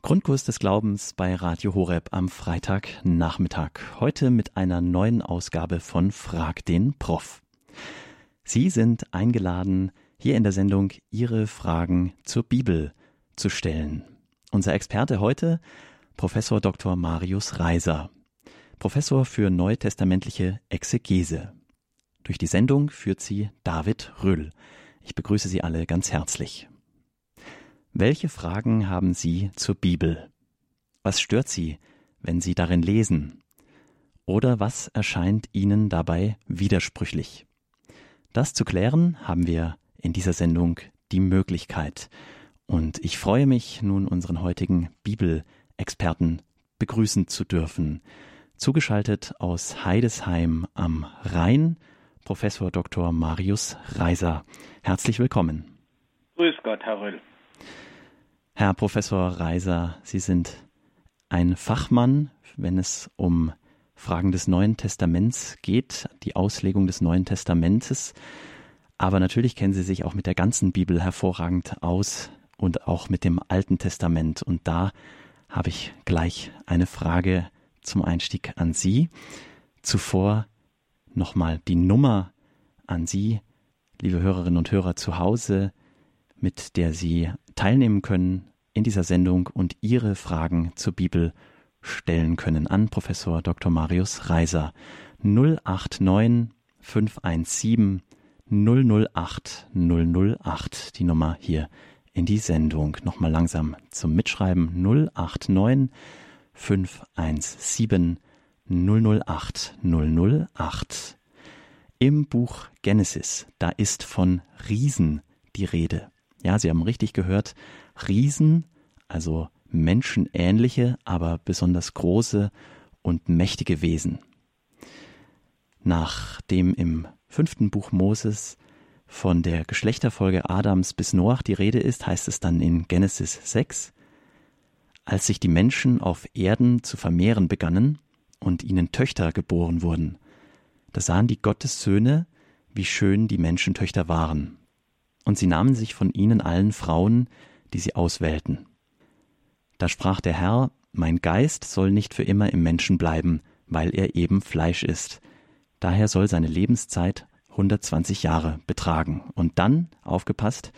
Grundkurs des Glaubens bei Radio Horeb am Freitagnachmittag. Heute mit einer neuen Ausgabe von Frag den Prof. Sie sind eingeladen, hier in der Sendung Ihre Fragen zur Bibel zu stellen. Unser Experte heute, Professor Dr. Marius Reiser, Professor für neutestamentliche Exegese. Durch die Sendung führt sie David Röll. Ich begrüße Sie alle ganz herzlich. Welche Fragen haben Sie zur Bibel? Was stört Sie, wenn Sie darin lesen? Oder was erscheint Ihnen dabei widersprüchlich? Das zu klären haben wir in dieser Sendung die Möglichkeit. Und ich freue mich, nun unseren heutigen Bibelexperten begrüßen zu dürfen. Zugeschaltet aus Heidesheim am Rhein, Professor Dr. Marius Reiser. Herzlich willkommen. Grüß Gott, Herr Röll. Herr Professor Reiser, Sie sind ein Fachmann, wenn es um Fragen des Neuen Testaments geht, die Auslegung des Neuen Testamentes. Aber natürlich kennen Sie sich auch mit der ganzen Bibel hervorragend aus und auch mit dem Alten Testament. Und da habe ich gleich eine Frage zum Einstieg an Sie. Zuvor nochmal die Nummer an Sie, liebe Hörerinnen und Hörer zu Hause, mit der Sie teilnehmen können in dieser Sendung und Ihre Fragen zur Bibel stellen können an Professor Dr. Marius Reiser 089 517 008 008 die Nummer hier in die Sendung. Nochmal langsam zum Mitschreiben 089 517 008 008. Im Buch Genesis, da ist von Riesen die Rede. Ja, Sie haben richtig gehört, Riesen, also menschenähnliche, aber besonders große und mächtige Wesen. Nachdem im fünften Buch Moses von der Geschlechterfolge Adams bis Noach die Rede ist, heißt es dann in Genesis 6, als sich die Menschen auf Erden zu vermehren begannen und ihnen Töchter geboren wurden, da sahen die Gottessöhne, wie schön die Menschentöchter waren und sie nahmen sich von ihnen allen Frauen, die sie auswählten. Da sprach der Herr, Mein Geist soll nicht für immer im Menschen bleiben, weil er eben Fleisch ist. Daher soll seine Lebenszeit 120 Jahre betragen. Und dann, aufgepasst,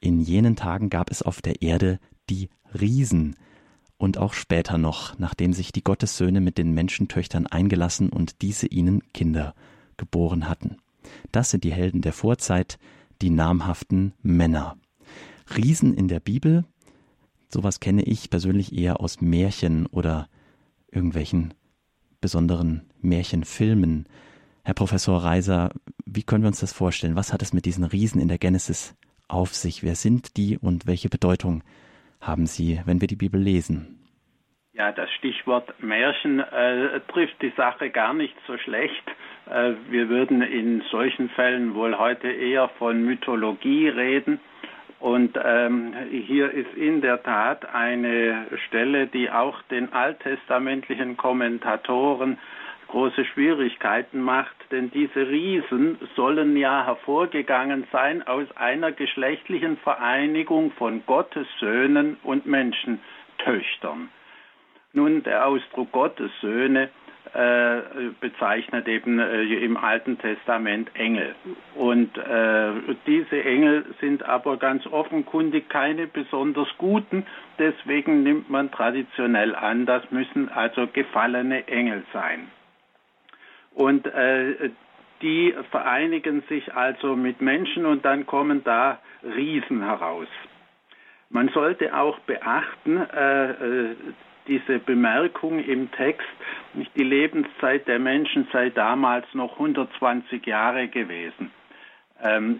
in jenen Tagen gab es auf der Erde die Riesen, und auch später noch, nachdem sich die Gottessöhne mit den Menschentöchtern eingelassen und diese ihnen Kinder geboren hatten. Das sind die Helden der Vorzeit, die namhaften Männer. Riesen in der Bibel, sowas kenne ich persönlich eher aus Märchen oder irgendwelchen besonderen Märchenfilmen. Herr Professor Reiser, wie können wir uns das vorstellen? Was hat es mit diesen Riesen in der Genesis auf sich? Wer sind die und welche Bedeutung haben sie, wenn wir die Bibel lesen? Ja, das Stichwort Märchen äh, trifft die Sache gar nicht so schlecht. Äh, wir würden in solchen Fällen wohl heute eher von Mythologie reden. Und ähm, hier ist in der Tat eine Stelle, die auch den alttestamentlichen Kommentatoren große Schwierigkeiten macht, denn diese Riesen sollen ja hervorgegangen sein aus einer geschlechtlichen Vereinigung von Gottes Söhnen und Menschentöchtern. Nun, der Ausdruck Gottes Söhne bezeichnet eben äh, im Alten Testament Engel. Und äh, diese Engel sind aber ganz offenkundig keine besonders guten. Deswegen nimmt man traditionell an, das müssen also gefallene Engel sein. Und äh, die vereinigen sich also mit Menschen und dann kommen da Riesen heraus. Man sollte auch beachten, äh, äh diese Bemerkung im Text, nicht die Lebenszeit der Menschen sei damals noch 120 Jahre gewesen. Ähm,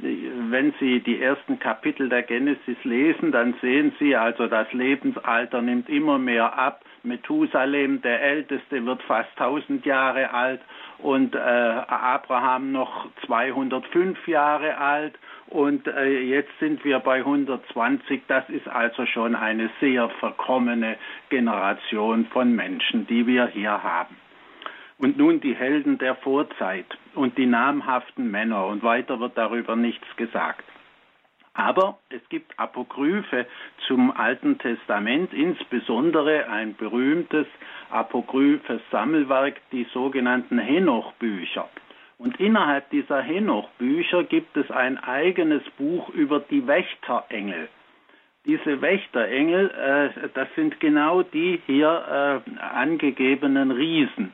wenn Sie die ersten Kapitel der Genesis lesen, dann sehen Sie also, das Lebensalter nimmt immer mehr ab. Methusalem, der Älteste, wird fast 1000 Jahre alt und äh, Abraham noch 205 Jahre alt und äh, jetzt sind wir bei 120. Das ist also schon eine sehr verkommene Generation von Menschen, die wir hier haben. Und nun die Helden der Vorzeit und die namhaften Männer und weiter wird darüber nichts gesagt. Aber es gibt Apokryphe zum Alten Testament, insbesondere ein berühmtes apokryphes Sammelwerk, die sogenannten Henoch-Bücher. Und innerhalb dieser Henoch-Bücher gibt es ein eigenes Buch über die Wächterengel. Diese Wächterengel, äh, das sind genau die hier äh, angegebenen Riesen.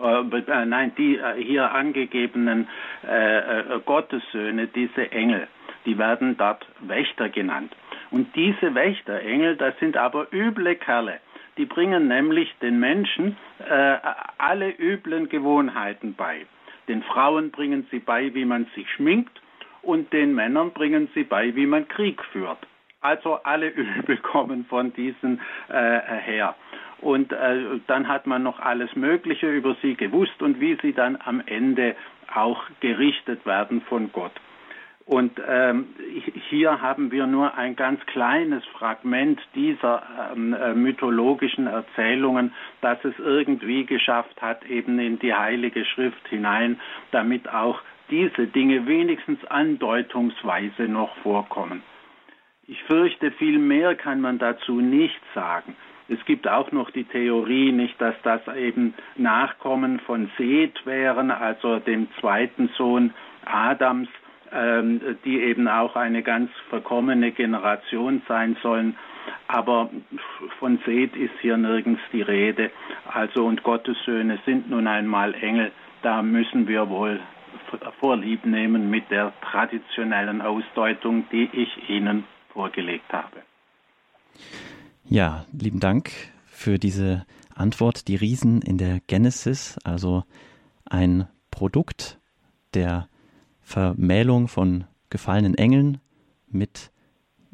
Äh, äh nein, die äh, hier angegebenen äh, Gottessöhne, diese Engel die werden dort Wächter genannt. Und diese Wächterengel, das sind aber üble Kerle. Die bringen nämlich den Menschen alle üblen Gewohnheiten bei. Den Frauen bringen sie bei, wie man sich schminkt, und den Männern bringen sie bei, wie man Krieg führt. Also alle Übel kommen von diesen äh, her. Und äh, dann hat man noch alles Mögliche über sie gewusst und wie sie dann am Ende auch gerichtet werden von Gott. Und ähm, hier haben wir nur ein ganz kleines Fragment dieser ähm, äh, mythologischen Erzählungen, das es irgendwie geschafft hat, eben in die Heilige Schrift hinein, damit auch diese Dinge wenigstens andeutungsweise noch vorkommen. Ich fürchte, viel mehr kann man dazu nicht sagen. Es gibt auch noch die Theorie, nicht, dass das eben Nachkommen von Seth wären, also dem zweiten Sohn Adams, die eben auch eine ganz verkommene Generation sein sollen. Aber von Seth ist hier nirgends die Rede. Also und Gottes Söhne sind nun einmal Engel. Da müssen wir wohl Vorlieb nehmen mit der traditionellen Ausdeutung, die ich Ihnen vorgelegt habe. Ja, lieben Dank für diese Antwort. Die Riesen in der Genesis, also ein Produkt der Vermählung von gefallenen Engeln mit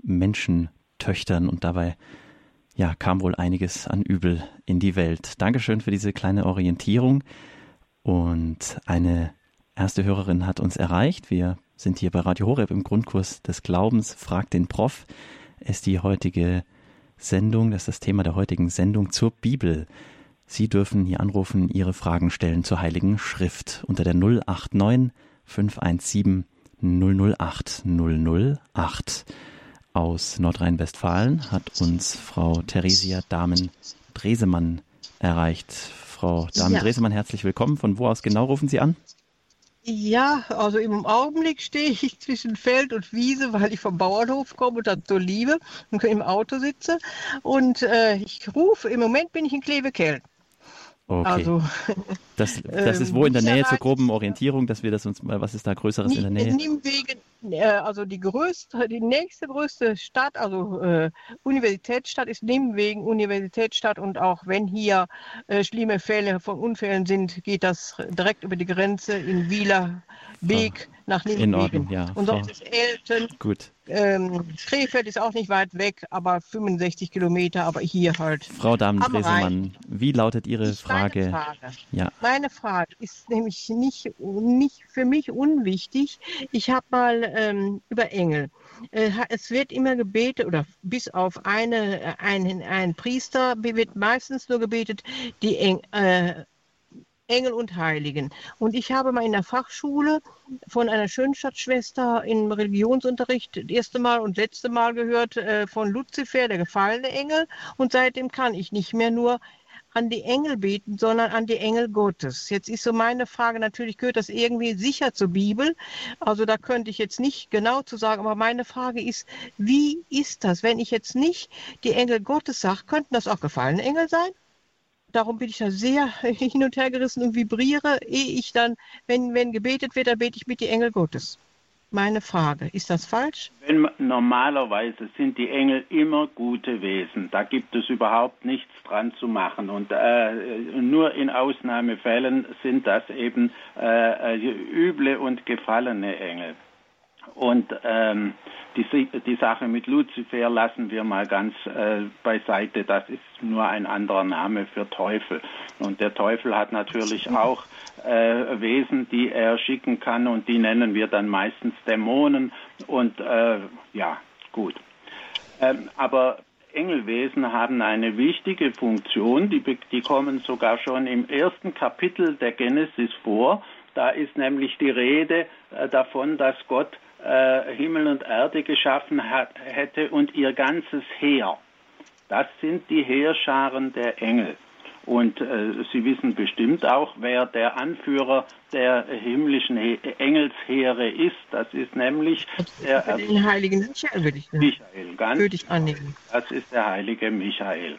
Menschentöchtern und dabei ja, kam wohl einiges an Übel in die Welt. Dankeschön für diese kleine Orientierung. Und eine erste Hörerin hat uns erreicht. Wir sind hier bei Radio Horeb im Grundkurs des Glaubens. Fragt den Prof. Ist die heutige Sendung, das ist das Thema der heutigen Sendung zur Bibel. Sie dürfen hier anrufen, Ihre Fragen stellen zur Heiligen Schrift unter der 089 517 008 008. Aus Nordrhein-Westfalen hat uns Frau Theresia Dahmen-Dresemann erreicht. Frau Dahmen-Dresemann, herzlich willkommen. Von wo aus genau rufen Sie an? Ja, also im Augenblick stehe ich zwischen Feld und Wiese, weil ich vom Bauernhof komme und das so liebe und im Auto sitze. Und äh, ich rufe, im Moment bin ich in Klevekeln. Okay. Also, das, das ist wo in der Nähe zur groben Orientierung, dass wir das uns mal, was ist da Größeres in der Nähe? Nimwegen, also die größte, die nächste größte Stadt, also äh, Universitätsstadt ist Nimwegen Universitätsstadt und auch wenn hier äh, schlimme Fälle von Unfällen sind, geht das direkt über die Grenze in Wieler Weg ah, nach Nimwegen. In Ordnung, ja. Und sonst ist Elten. Gut. Ähm, Krefeld ist auch nicht weit weg, aber 65 Kilometer, aber hier halt. Frau Damen-Dresemann, wie lautet Ihre Frage? Meine Frage. Ja. Meine Frage ist nämlich nicht, nicht für mich unwichtig. Ich habe mal ähm, über Engel. Äh, es wird immer gebetet, oder bis auf eine, einen, einen Priester wird meistens nur gebetet, die Eng, äh, Engel und Heiligen. Und ich habe mal in der Fachschule von einer Schönstadtschwester im Religionsunterricht das erste Mal und letzte Mal gehört äh, von Luzifer, der gefallene Engel. Und seitdem kann ich nicht mehr nur an die Engel beten, sondern an die Engel Gottes. Jetzt ist so meine Frage, natürlich gehört das irgendwie sicher zur Bibel. Also da könnte ich jetzt nicht genau zu sagen, aber meine Frage ist, wie ist das, wenn ich jetzt nicht die Engel Gottes sage, könnten das auch gefallene Engel sein? darum bin ich da sehr hin und her gerissen und vibriere, ehe ich dann, wenn, wenn gebetet wird, dann bete ich mit die Engel Gottes. Meine Frage, ist das falsch? Wenn, normalerweise sind die Engel immer gute Wesen. Da gibt es überhaupt nichts dran zu machen. Und äh, nur in Ausnahmefällen sind das eben äh, äh üble und gefallene Engel. Und ähm, die, die Sache mit Luzifer lassen wir mal ganz äh, beiseite. Das ist nur ein anderer Name für Teufel. Und der Teufel hat natürlich auch äh, Wesen, die er schicken kann und die nennen wir dann meistens Dämonen. Und äh, ja, gut. Ähm, aber Engelwesen haben eine wichtige Funktion, die, die kommen sogar schon im ersten Kapitel der Genesis vor. Da ist nämlich die Rede äh, davon, dass Gott äh, Himmel und Erde geschaffen hat, hätte und ihr ganzes Heer. Das sind die Heerscharen der Engel. Und äh, Sie wissen bestimmt auch, wer der Anführer der himmlischen He Engelsheere ist. Das ist nämlich der den heiligen Michael, würde ich, Michael, ganz würde ich annehmen. Das ist der heilige Michael.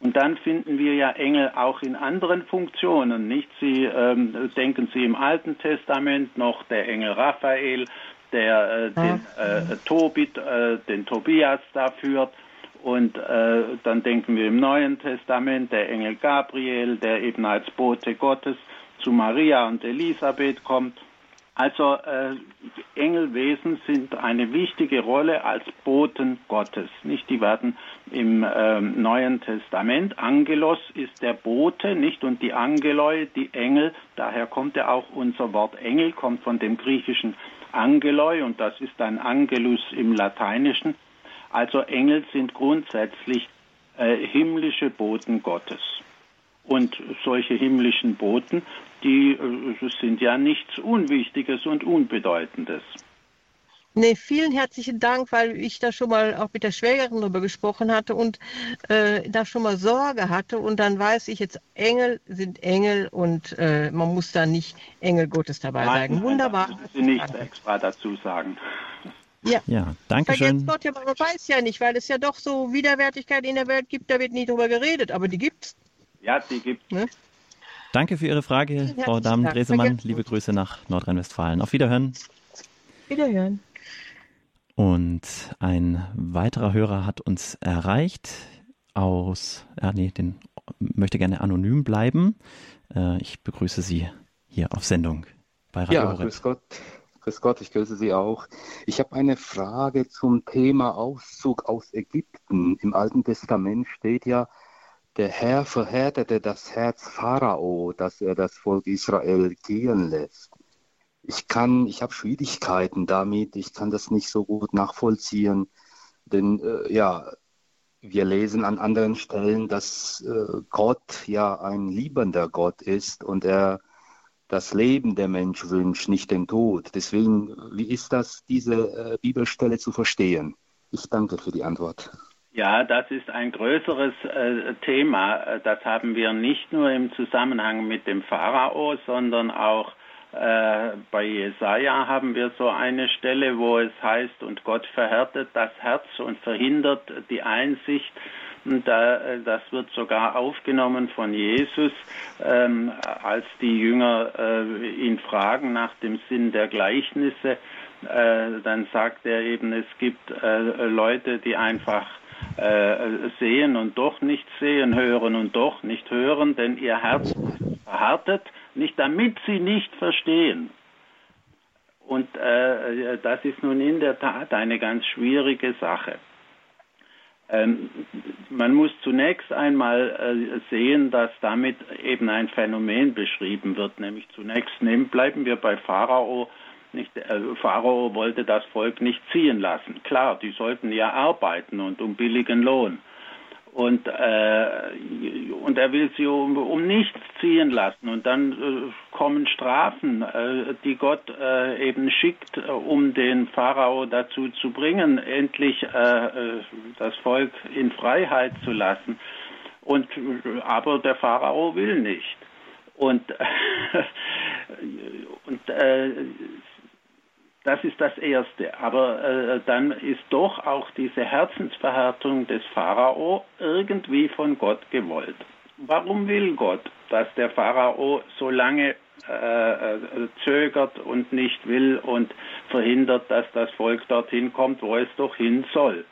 Und dann finden wir ja Engel auch in anderen Funktionen, nicht? Sie ähm, denken Sie im Alten Testament noch der Engel Raphael, der äh, den äh, Tobit, äh, den Tobias da führt und äh, dann denken wir im Neuen Testament der Engel Gabriel, der eben als Bote Gottes zu Maria und Elisabeth kommt. Also äh, Engelwesen sind eine wichtige Rolle als Boten Gottes. Nicht, die werden im äh, Neuen Testament. Angelos ist der Bote, nicht und die Angeloi, die Engel. Daher kommt ja auch unser Wort Engel, kommt von dem griechischen Angeloi und das ist ein Angelus im Lateinischen. Also Engel sind grundsätzlich äh, himmlische Boten Gottes. Und solche himmlischen Boten, die äh, sind ja nichts Unwichtiges und Unbedeutendes. Nee, vielen herzlichen Dank, weil ich da schon mal auch mit der Schwägerin darüber gesprochen hatte und äh, da schon mal Sorge hatte. Und dann weiß ich jetzt, Engel sind Engel und äh, man muss da nicht Engel Gottes dabei Nein, sagen. Wunderbar. Nein, Sie nicht extra dazu sagen. Ja, Ja, danke schön. Gott ja, man weiß ja nicht, weil es ja doch so Widerwärtigkeit in der Welt gibt, da wird nie drüber geredet, aber die gibt's. Ja, die gibt Ne? Danke für Ihre Frage, Frau. Damen-Dresemann. Liebe nicht. Grüße nach Nordrhein-Westfalen. Auf Wiederhören. Wiederhören. Und ein weiterer Hörer hat uns erreicht aus, ja, nee, den möchte gerne anonym bleiben. Äh, ich begrüße Sie hier auf Sendung bei Radio Ja, Horeb. grüß Gott. Grüß Gott, ich grüße Sie auch. Ich habe eine Frage zum Thema Auszug aus Ägypten. Im Alten Testament steht ja, der Herr verhärtete das Herz Pharao, dass er das Volk Israel gehen lässt. Ich kann, ich habe Schwierigkeiten damit, ich kann das nicht so gut nachvollziehen, denn äh, ja, wir lesen an anderen Stellen, dass äh, Gott ja ein liebender Gott ist und er das Leben der Mensch wünscht, nicht den Tod. Deswegen, wie ist das, diese äh, Bibelstelle zu verstehen? Ich danke für die Antwort. Ja, das ist ein größeres äh, Thema. Äh, Das haben wir nicht nur im Zusammenhang mit dem Pharao, sondern auch äh, bei Jesaja haben wir so eine Stelle, wo es heißt, und Gott verhärtet das Herz und verhindert die Einsicht. Und äh, das wird sogar aufgenommen von Jesus, ähm, als die Jünger äh, ihn fragen nach dem Sinn der Gleichnisse. Dann sagt er eben, es gibt Leute, die einfach sehen und doch nicht sehen, hören und doch nicht hören, denn ihr Herz verhärtet, nicht damit sie nicht verstehen. Und äh, das ist nun in der Tat eine ganz schwierige Sache. Ähm, man muss zunächst einmal äh, sehen, dass damit eben ein Phänomen beschrieben wird, nämlich zunächst nehmen, bleiben wir bei Pharao. Nicht, äh, Pharao wollte das Volk nicht ziehen lassen. Klar, die sollten ja arbeiten und um billigen Lohn. Und, äh, und er will sie um, um nichts ziehen lassen. Und dann äh, kommen Strafen, äh, die Gott äh, eben schickt, äh, um den Pharao dazu zu bringen, endlich äh, äh, das Volk in Freiheit zu lassen. Und, aber der Pharao will nicht. Und, und äh, das ist das Erste. Aber äh, dann ist doch auch diese Herzensverhärtung des Pharao irgendwie von Gott gewollt. Warum will Gott, dass der Pharao so lange äh, äh, zögert und nicht will und verhindert, dass das Volk dorthin kommt, wo es doch hin soll?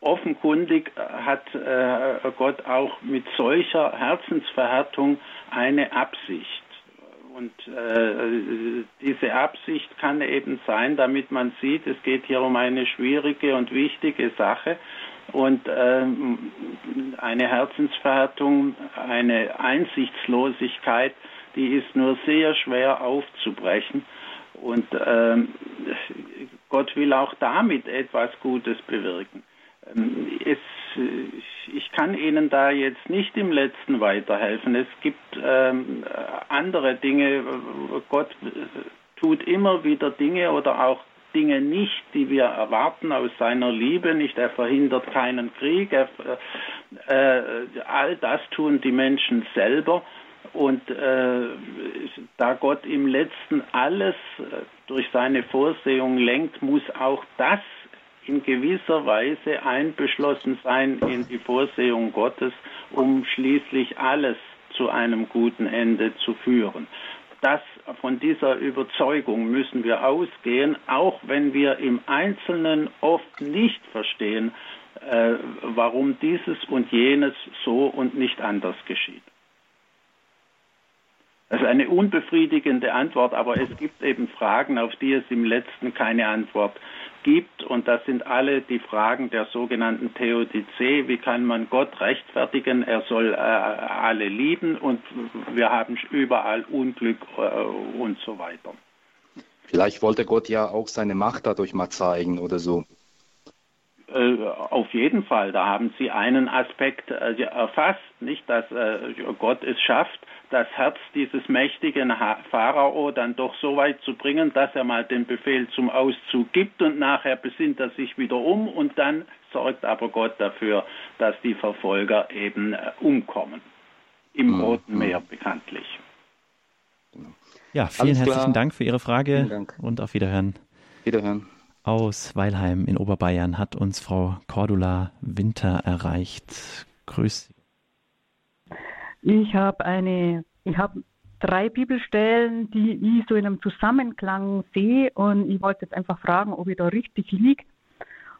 Offenkundig hat äh, Gott auch mit solcher Herzensverhärtung eine Absicht. Und äh, diese Absicht kann eben sein, damit man sieht, es geht hier um eine schwierige und wichtige Sache und äh, eine Herzensverhärtung, eine Einsichtslosigkeit, die ist nur sehr schwer aufzubrechen. Und äh, Gott will auch damit etwas Gutes bewirken. Es, ich kann Ihnen da jetzt nicht im letzten weiterhelfen. Es gibt ähm, andere Dinge. Gott tut immer wieder Dinge oder auch Dinge nicht, die wir erwarten aus seiner Liebe, nicht er verhindert keinen Krieg, er, äh, all das tun die Menschen selber und äh, da Gott im letzten alles äh, durch seine Vorsehung lenkt, muss auch das in gewisser Weise einbeschlossen sein in die Vorsehung Gottes, um schließlich alles zu einem guten Ende zu führen. Das, von dieser Überzeugung müssen wir ausgehen, auch wenn wir im Einzelnen oft nicht verstehen, äh, warum dieses und jenes so und nicht anders geschieht. Das ist eine unbefriedigende Antwort, aber es gibt eben Fragen, auf die es im letzten keine Antwort gibt. Und das sind alle die Fragen der sogenannten Theodizee. Wie kann man Gott rechtfertigen? Er soll äh, alle lieben und wir haben überall Unglück äh, und so weiter. Vielleicht wollte Gott ja auch seine Macht dadurch mal zeigen oder so. Äh, auf jeden Fall, da haben Sie einen Aspekt äh, erfasst, nicht, dass äh, Gott es schafft, das Herz dieses mächtigen Pharao dann doch so weit zu bringen, dass er mal den Befehl zum Auszug gibt und nachher besinnt er sich wieder um und dann sorgt aber Gott dafür, dass die Verfolger eben umkommen. Im mhm. Roten Meer bekanntlich. Ja, vielen herzlichen Dank für Ihre Frage und auf Wiederhören. Wiederhören. Aus Weilheim in Oberbayern hat uns Frau Cordula Winter erreicht. Grüß Sie. Ich habe eine, ich habe drei Bibelstellen, die ich so in einem Zusammenklang sehe und ich wollte jetzt einfach fragen, ob ich da richtig liege.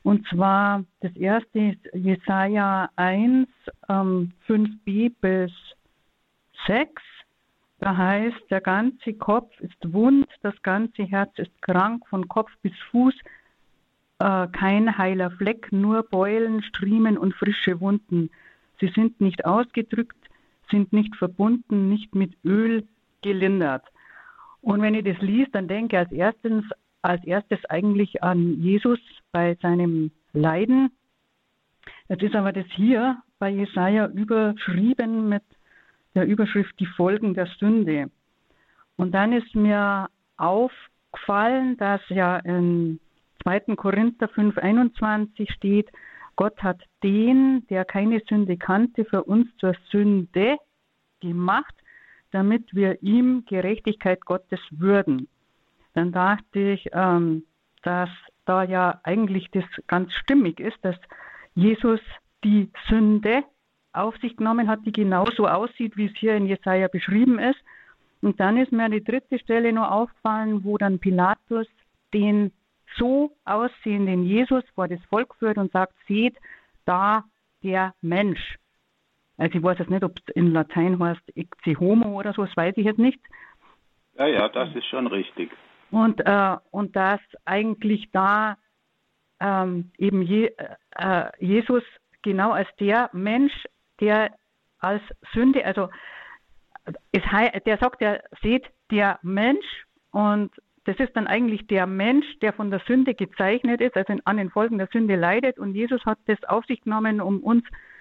Und zwar das erste ist Jesaja 1, ähm, 5b bis 6. Da heißt, der ganze Kopf ist wund, das ganze Herz ist krank, von Kopf bis Fuß äh, kein heiler Fleck, nur Beulen, Striemen und frische Wunden. Sie sind nicht ausgedrückt, sind nicht verbunden, nicht mit Öl gelindert. Und wenn ich das liest, dann denke ich als erstes, als erstes eigentlich an Jesus bei seinem Leiden. Jetzt ist aber das hier bei Jesaja überschrieben mit der Überschrift die Folgen der Sünde. Und dann ist mir aufgefallen, dass ja in 2. Korinther 5, 21 steht, Gott hat den, der keine Sünde kannte, für uns zur Sünde gemacht, damit wir ihm Gerechtigkeit Gottes würden. Dann dachte ich, ähm, dass da ja eigentlich das ganz stimmig ist, dass Jesus die Sünde auf sich genommen hat, die genauso aussieht, wie es hier in Jesaja beschrieben ist. Und dann ist mir die dritte Stelle nur aufgefallen, wo dann Pilatus den so aussehenden Jesus vor das Volk führt und sagt, seht da der Mensch. Also ich weiß jetzt nicht, ob es in Latein heißt ecce homo oder so, das weiß ich jetzt nicht. Ja, ja, das ist schon richtig. Und, äh, und dass eigentlich da ähm, eben Je, äh, Jesus genau als der Mensch der als Sünde, also es, der sagt, der seht der Mensch und das ist dann eigentlich der Mensch, der von der Sünde gezeichnet ist, also an den Folgen der Sünde leidet und Jesus hat das auf sich genommen, um uns äh,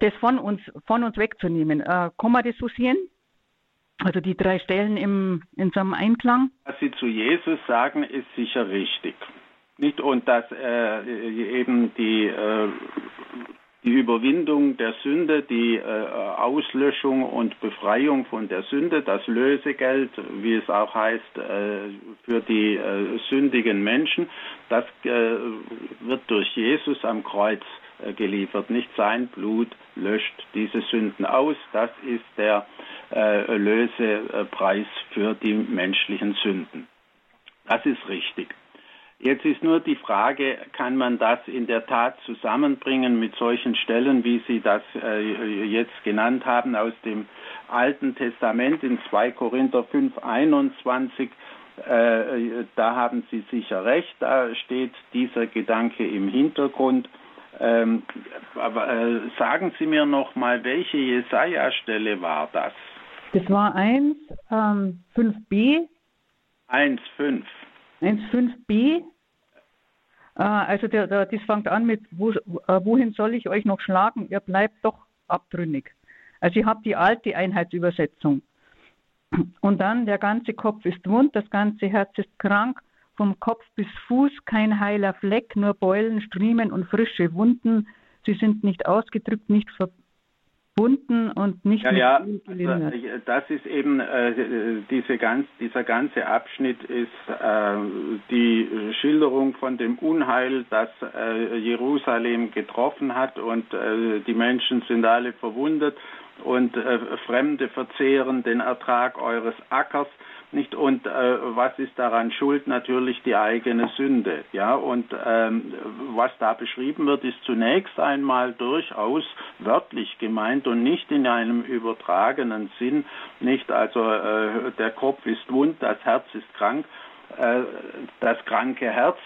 das von uns von uns wegzunehmen. Äh, kann man das so sehen? Also die drei Stellen im, in einem Einklang? Was Sie zu Jesus sagen, ist sicher richtig. Nicht und dass äh, eben die äh, die Überwindung der Sünde, die äh, Auslöschung und Befreiung von der Sünde, das Lösegeld, wie es auch heißt, äh, für die äh, sündigen Menschen, das äh, wird durch Jesus am Kreuz äh, geliefert. Nicht sein Blut löscht diese Sünden aus. Das ist der äh, Lösepreis für die menschlichen Sünden. Das ist richtig. Jetzt ist nur die Frage, kann man das in der Tat zusammenbringen mit solchen Stellen, wie Sie das äh, jetzt genannt haben aus dem Alten Testament in 2 Korinther 5, 21. Äh, da haben Sie sicher recht, da steht dieser Gedanke im Hintergrund. Ähm, aber äh, sagen Sie mir noch mal, welche Jesaja-Stelle war das? Das war 1, ähm, 5b. 1,5. 1,5b. Äh, also der, der, das fängt an mit, wo, äh, wohin soll ich euch noch schlagen? Ihr bleibt doch abtrünnig. Also ich habe die alte Einheitsübersetzung. Und dann, der ganze Kopf ist wund, das ganze Herz ist krank, vom Kopf bis Fuß kein heiler Fleck, nur Beulen, Striemen und frische Wunden. Sie sind nicht ausgedrückt, nicht verbunden und nicht ja, ja, also, das ist eben äh, diese ganz, dieser ganze Abschnitt ist äh, die Schilderung von dem Unheil, das äh, Jerusalem getroffen hat und äh, die Menschen sind alle verwundet und äh, Fremde verzehren den Ertrag eures Ackers nicht. Und äh, was ist daran schuld? Natürlich die eigene Sünde ja. Und ähm, was da beschrieben wird ist zunächst einmal durchaus wörtlich gemeint und nicht in einem übertragenen Sinn. Nicht also äh, der Kopf ist wund das Herz ist krank das kranke Herz.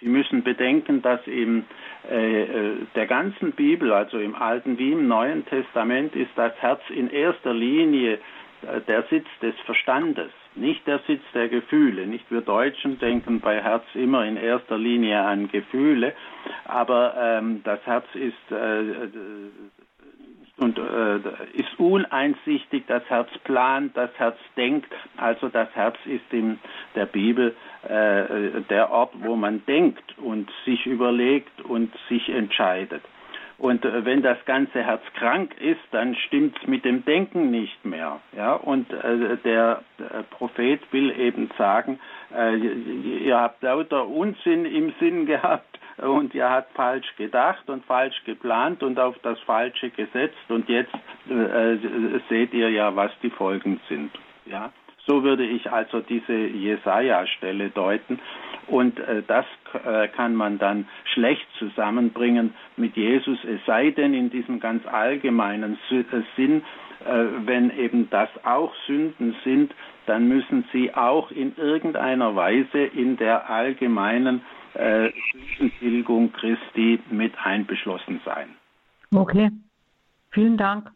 Sie müssen bedenken, dass in äh, der ganzen Bibel, also im Alten wie im Neuen Testament, ist das Herz in erster Linie äh, der Sitz des Verstandes, nicht der Sitz der Gefühle. Nicht wir Deutschen denken bei Herz immer in erster Linie an Gefühle, aber ähm, das Herz ist äh, und äh, ist uneinsichtig, das Herz plant, das Herz denkt. Also das Herz ist in der Bibel äh, der Ort, wo man denkt und sich überlegt und sich entscheidet. Und äh, wenn das ganze Herz krank ist, dann stimmt es mit dem Denken nicht mehr. Ja? Und äh, der, der Prophet will eben sagen, äh, ihr habt lauter Unsinn im Sinn gehabt und ihr habt falsch gedacht und falsch geplant und auf das Falsche gesetzt. Und jetzt äh, seht ihr ja, was die Folgen sind. Ja, so würde ich also diese Jesaja-Stelle deuten. Und äh, das äh, kann man dann schlecht zusammenbringen mit Jesus, es sei denn in diesem ganz allgemeinen äh, Sinn, äh, wenn eben das auch Sünden sind, dann müssen sie auch in irgendeiner Weise in der allgemeinen äh, Sündentilgung Christi mit einbeschlossen sein. Okay, vielen Dank.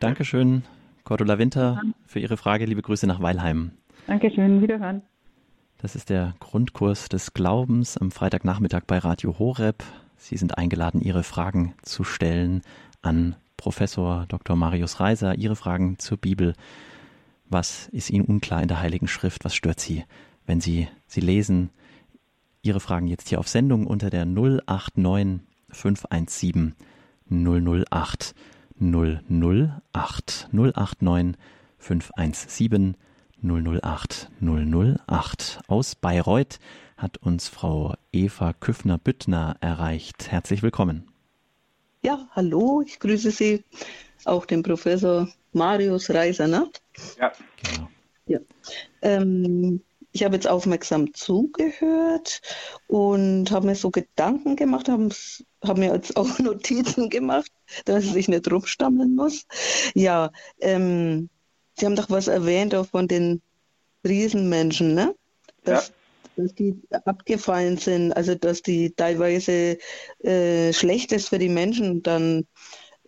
Dankeschön, Cordula Winter, für Ihre Frage. Liebe Grüße nach Weilheim. Dankeschön, wiederhören. Das ist der Grundkurs des Glaubens am Freitagnachmittag bei Radio Horeb. Sie sind eingeladen, Ihre Fragen zu stellen an Professor Dr. Marius Reiser. Ihre Fragen zur Bibel. Was ist Ihnen unklar in der Heiligen Schrift? Was stört Sie, wenn Sie sie lesen? Ihre Fragen jetzt hier auf Sendung unter der 089 517 008 008 089 517 008 008. Aus Bayreuth hat uns Frau Eva Küffner-Büttner erreicht. Herzlich willkommen. Ja, hallo, ich grüße Sie, auch den Professor Marius Reiser, ne? Ja. Genau. Ja. Ähm, ich habe jetzt aufmerksam zugehört und habe mir so Gedanken gemacht, habe hab mir jetzt auch Notizen gemacht, dass ich nicht rumstammeln muss. Ja, ähm, Sie haben doch was erwähnt auch von den Riesenmenschen, ne? Dass, ja. dass die abgefallen sind, also dass die teilweise äh, Schlechtes für die Menschen dann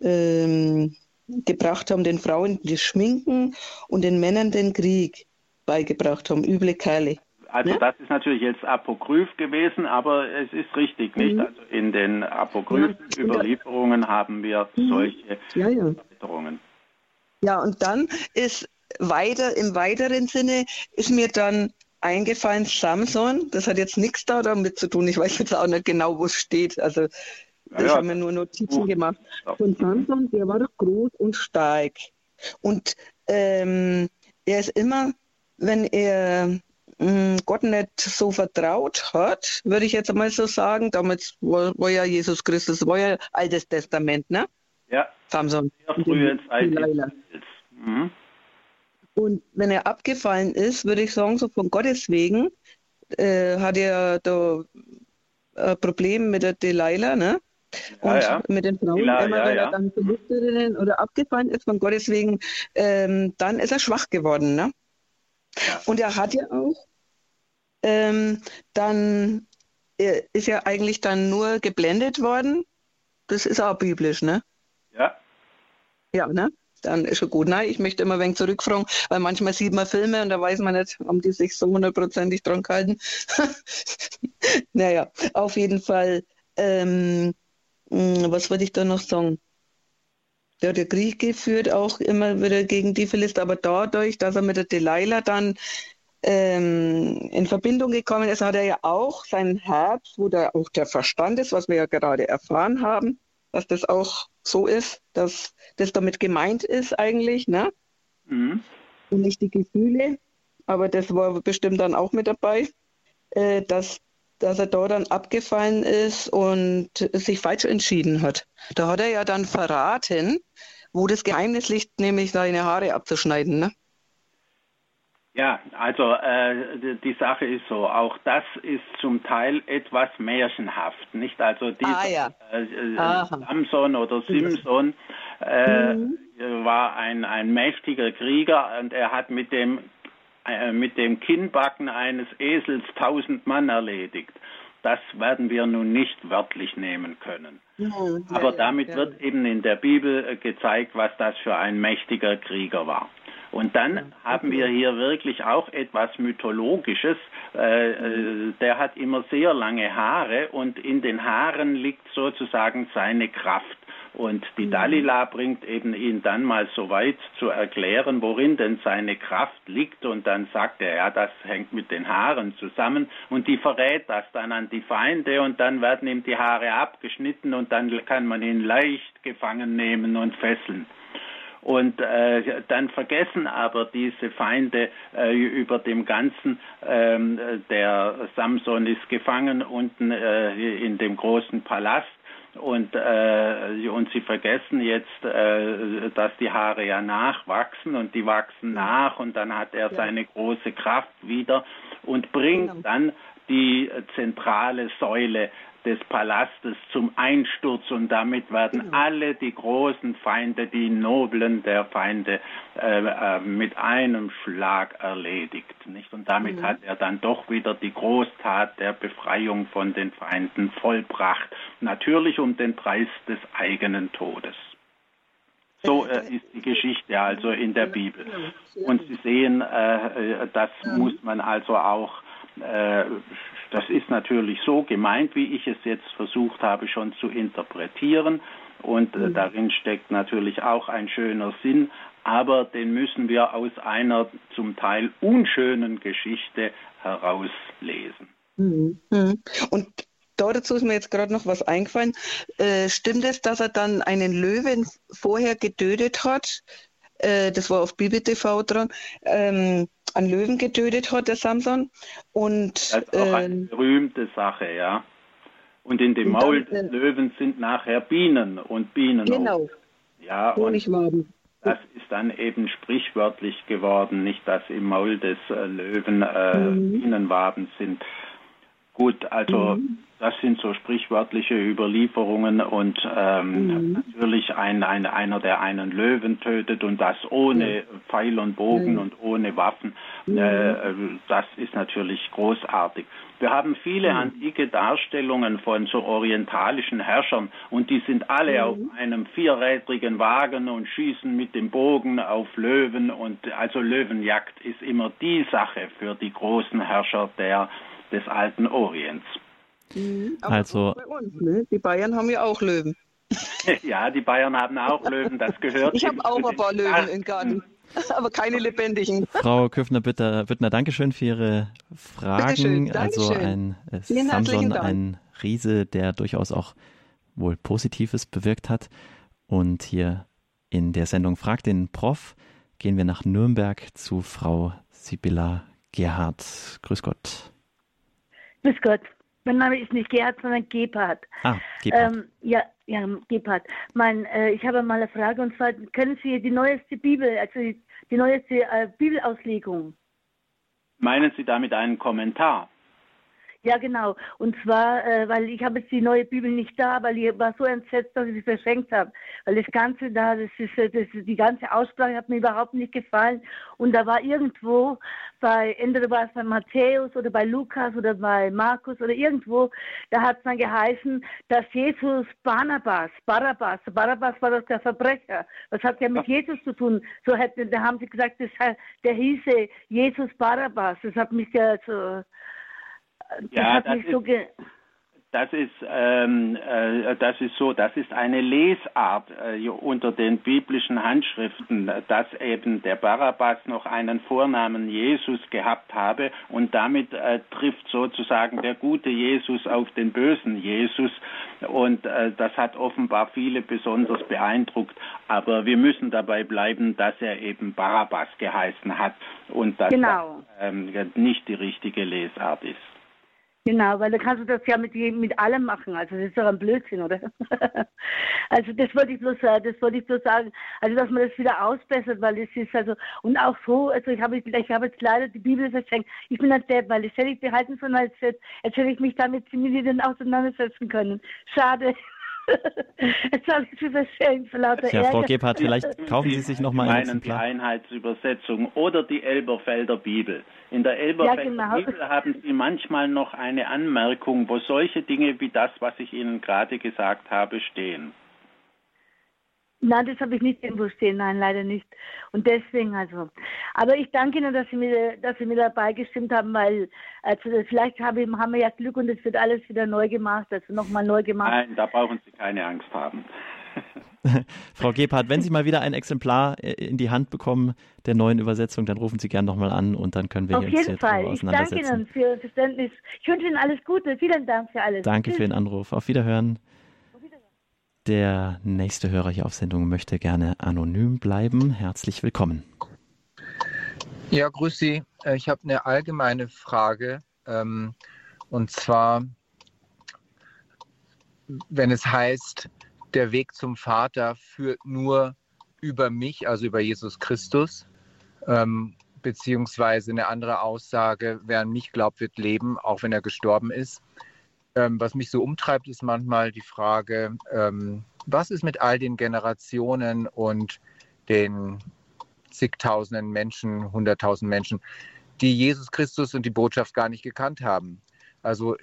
ähm, gebracht haben, den Frauen die Schminken und den Männern den Krieg beigebracht haben, üble Kerle. Also ja? das ist natürlich jetzt apokryph gewesen, aber es ist richtig, nicht? Mhm. Also in den apokryphen ja, Überlieferungen haben wir mhm. solche ja, ja. Erweiterungen. Ja, und dann ist weiter, im weiteren Sinne ist mir dann eingefallen, Samson, das hat jetzt nichts da damit zu tun, ich weiß jetzt auch nicht genau, wo es steht, also ich ja, habe mir nur Notizen oh. gemacht. Von Samson, der war doch groß und stark. Und ähm, er ist immer wenn er mm, Gott nicht so vertraut hat, würde ich jetzt einmal so sagen, damals war, war ja Jesus Christus, war ja Altes Testament, ne? Ja. Samson. Ja, früher Zeit. Mhm. Und wenn er abgefallen ist, würde ich sagen, so von Gottes wegen, äh, hat er da ein Problem mit der Delilah, ne? Und ja, ja. mit den Frauen, Delilah, immer wenn er dann Verlustterinnen oder abgefallen ist, von Gottes wegen, ähm, dann ist er schwach geworden, ne? Und er hat ja auch ähm, dann ist ja eigentlich dann nur geblendet worden. Das ist auch biblisch, ne? Ja. Ja, ne? Dann ist schon gut. Nein, ich möchte immer ein wenig zurückfragen, weil manchmal sieht man Filme und da weiß man nicht, ob die sich so hundertprozentig dran halten. naja, auf jeden Fall, ähm, hm, was würde ich da noch sagen? Der hat ja Krieg geführt, auch immer wieder gegen die Philister, aber dadurch, dass er mit der Delilah dann ähm, in Verbindung gekommen ist, hat er ja auch sein Herz, wo da auch der Verstand ist, was wir ja gerade erfahren haben, dass das auch so ist, dass das damit gemeint ist eigentlich, ne? Mhm. Und nicht die Gefühle, aber das war bestimmt dann auch mit dabei, äh, dass, dass er da dann abgefallen ist und sich falsch entschieden hat. Da hat er ja dann verraten, wo das Geheimnis liegt, nämlich seine Haare abzuschneiden, ne? Ja, also äh, die Sache ist so, auch das ist zum Teil etwas märchenhaft, nicht? Also dieser ah, ja. äh, äh Samson oder Simson äh, mhm. war ein, ein mächtiger Krieger und er hat mit dem äh, mit dem Kinnbacken eines Esels tausend Mann erledigt. Das werden wir nun nicht wörtlich nehmen können. Ja, Aber damit ja, wird eben in der Bibel äh, gezeigt, was das für ein mächtiger Krieger war. Und dann haben wir hier wirklich auch etwas Mythologisches. Äh, äh, der hat immer sehr lange Haare und in den Haaren liegt sozusagen seine Kraft. Und die mhm. Dalila bringt eben ihn dann mal so weit zu erklären, worin denn seine Kraft liegt. Und dann sagt er, ja, das hängt mit den Haaren zusammen. Und die verrät das dann an die Feinde und dann werden ihm die Haare abgeschnitten und dann kann man ihn leicht gefangen nehmen und fesseln. Und äh, dann vergessen aber diese Feinde äh, über dem Ganzen, ähm, der Samson ist gefangen unten äh, in dem großen Palast und, äh, und sie vergessen jetzt, äh, dass die Haare ja nachwachsen und die wachsen nach und dann hat er ja. seine große Kraft wieder und bringt genau. dann die zentrale Säule des Palastes zum Einsturz und damit werden mhm. alle die großen Feinde, die Noblen der Feinde äh, äh, mit einem Schlag erledigt. Nicht? Und damit mhm. hat er dann doch wieder die Großtat der Befreiung von den Feinden vollbracht. Natürlich um den Preis des eigenen Todes. So äh, ist die Geschichte also in der Bibel. Und Sie sehen, äh, äh das muss man also auch äh, das ist natürlich so gemeint, wie ich es jetzt versucht habe schon zu interpretieren. Und äh, mhm. darin steckt natürlich auch ein schöner Sinn, aber den müssen wir aus einer zum Teil unschönen Geschichte herauslesen. Mhm. mhm. Und dazu ist mir jetzt gerade noch was eingefallen. Äh, stimmt es, dass er dann einen Löwen vorher getötet hat? Äh, das war auf BibelTV dran. Ähm, einen Löwen getötet hat, der Samson. Und, das ist auch eine ähm, berühmte Sache, ja. Und in dem Maul des Löwen sind nachher Bienen und Bienen. Genau. Ja, Honigwaben. Das ist dann eben sprichwörtlich geworden, nicht dass im Maul des äh, Löwen äh, mhm. Bienenwaben sind. Gut, also mhm. das sind so sprichwörtliche Überlieferungen und ähm, mhm. natürlich ein, ein, einer, der einen Löwen tötet und das ohne mhm. Pfeil und Bogen und ohne Waffen, mhm. äh, das ist natürlich großartig. Wir haben viele antike Darstellungen von so orientalischen Herrschern und die sind alle auf einem vierrädrigen Wagen und schießen mit dem Bogen auf Löwen und also Löwenjagd ist immer die Sache für die großen Herrscher der des alten Orients. Mhm, also uns, ne? die Bayern haben ja auch Löwen. ja, die Bayern haben auch Löwen, das gehört. Ich habe auch ein paar Löwen im Garten. Aber keine lebendigen. Frau Köfner-Büttner, danke schön für Ihre Fragen. Also ein äh, Samson, ein Riese, der durchaus auch wohl Positives bewirkt hat. Und hier in der Sendung Frag den Prof gehen wir nach Nürnberg zu Frau Sibylla Gerhardt. Grüß Gott. Grüß Gott. Mein Name ist nicht Gerhard, sondern Gebhardt. Ah, Gebhardt. Ähm, ja, ja, Gebhardt. Mein, äh, ich habe mal eine Frage und zwar, können Sie die neueste Bibel, also die, die neueste äh, Bibelauslegung? Meinen Sie damit einen Kommentar? Ja, genau. Und zwar, äh, weil ich habe jetzt die neue Bibel nicht da, weil ich war so entsetzt, dass ich sie verschenkt habe. Weil das Ganze da, das ist, äh, das, die ganze Aussprache hat mir überhaupt nicht gefallen. Und da war irgendwo bei, entweder war es bei Matthäus oder bei Lukas oder bei Markus oder irgendwo, da hat es dann geheißen, dass Jesus Barnabas, Barabbas, Barabbas war doch der Verbrecher. Was hat der mit Jesus zu tun? So hätte, da haben sie gesagt, das, der hieße Jesus Barabbas. Das hat mich ja so, ja, das, ist, so Das ist, ähm, äh, das ist so, das ist eine Lesart äh, unter den biblischen Handschriften, dass eben der Barabbas noch einen Vornamen Jesus gehabt habe und damit äh, trifft sozusagen der gute Jesus auf den bösen Jesus und äh, das hat offenbar viele besonders beeindruckt, aber wir müssen dabei bleiben, dass er eben Barabbas geheißen hat und dass Genau. das ähm, nicht die richtige Lesart ist. Genau, weil dann kannst du das ja mit, mit allem machen. Also das ist doch ein Blödsinn, oder? also das wollte ich bloß sagen, das wollte ich bloß sagen. Also dass man das wieder ausbessert, weil es ist also und auch so, also ich habe ich habe jetzt leider die Bibel verschenkt. Ich bin ein Depp, weil das hätte ich behalten sollen, als jetzt, jetzt hätte ich mich damit ziemlich auseinandersetzen können. Schade. Jetzt habe ich sie verschenkt vor lauter Ja, Frau. Gebhardt, vielleicht kaufen Sie sich noch mal ein meinen die Exemplar. Einheitsübersetzung oder die Elberfelder Bibel. In der Elberfelder Ja, genau. Bibel haben Sie manchmal noch eine Anmerkung, wo solche Dinge wie das, was ich Ihnen gerade gesagt habe, stehen. Nein, das habe ich nicht irgendwo stehen, nein, leider nicht. Und deswegen also. Aber ich danke Ihnen, dass Sie mir, dass Sie mir dabei gestimmt haben, weil also vielleicht habe, haben wir ja Glück und es wird alles wieder neu gemacht, also nochmal neu gemacht. Nein, da brauchen Sie keine Angst haben. Frau Gebhardt, wenn Sie mal wieder ein Exemplar äh, in die Hand bekommen der neuen Übersetzung, dann rufen Sie gern nochmal an und dann können wir Auf uns jeden jetzt Fall. darüber Ich danke. Ihnen für Ihr Verständnis. Ich wünsche Ihnen alles Gute. Vielen Dank für alles. Danke Tschüss. für den Anruf. Auf Wiederhören. Der nächste Hörer hier auf Sendung möchte gerne anonym bleiben. Herzlich willkommen. Ja, grüß Sie. Äh, Ich habe eine allgemeine Frage. Ähm, und zwar, wenn es heißt, der Weg zum Vater führt nur über mich, also über Jesus Christus, ähm, beziehungsweise eine andere Aussage, wer an mich glaubt, wird leben, auch wenn er gestorben ist. Ähm, was mich so umtreibt, ist manchmal die Frage, ähm, was ist mit all den Generationen und den zigtausenden Menschen, hunderttausend Menschen, die Jesus Christus und die Botschaft gar nicht gekannt haben. Also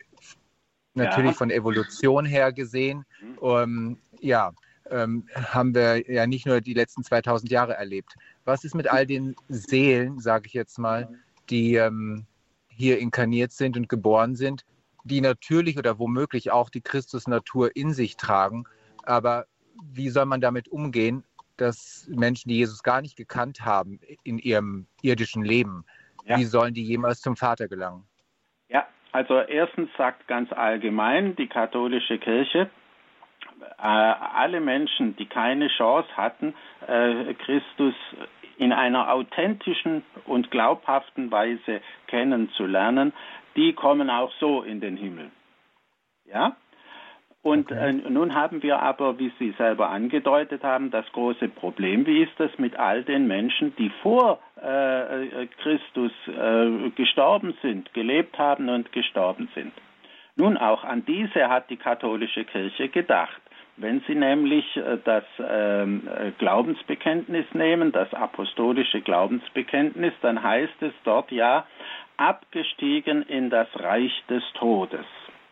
natürlich Ja. von Evolution her gesehen, ähm, ja, ähm, haben wir ja nicht nur die letzten 2000 Jahre erlebt. Was ist mit all den Seelen, sage ich jetzt mal, die ähm, hier inkarniert sind und geboren sind, die natürlich oder womöglich auch die Christusnatur in sich tragen, aber wie soll man damit umgehen, dass Menschen, die Jesus gar nicht gekannt haben in ihrem irdischen Leben, Ja. wie sollen die jemals zum Vater gelangen? Ja, also erstens sagt ganz allgemein die katholische Kirche, äh, alle Menschen, die keine Chance hatten, äh, Christus in einer authentischen und glaubhaften Weise kennenzulernen, die kommen auch so in den Himmel. Ja? Und äh, nun haben wir aber, wie Sie selber angedeutet haben, das große Problem. Wie ist das mit all den Menschen, die vor äh, äh, Christus äh, gestorben sind, gelebt haben und gestorben sind? Nun, auch an diese hat die katholische Kirche gedacht. Wenn Sie nämlich äh, das ähm, äh, Glaubensbekenntnis nehmen, das apostolische Glaubensbekenntnis, dann heißt es dort ja, abgestiegen in das Reich des Todes.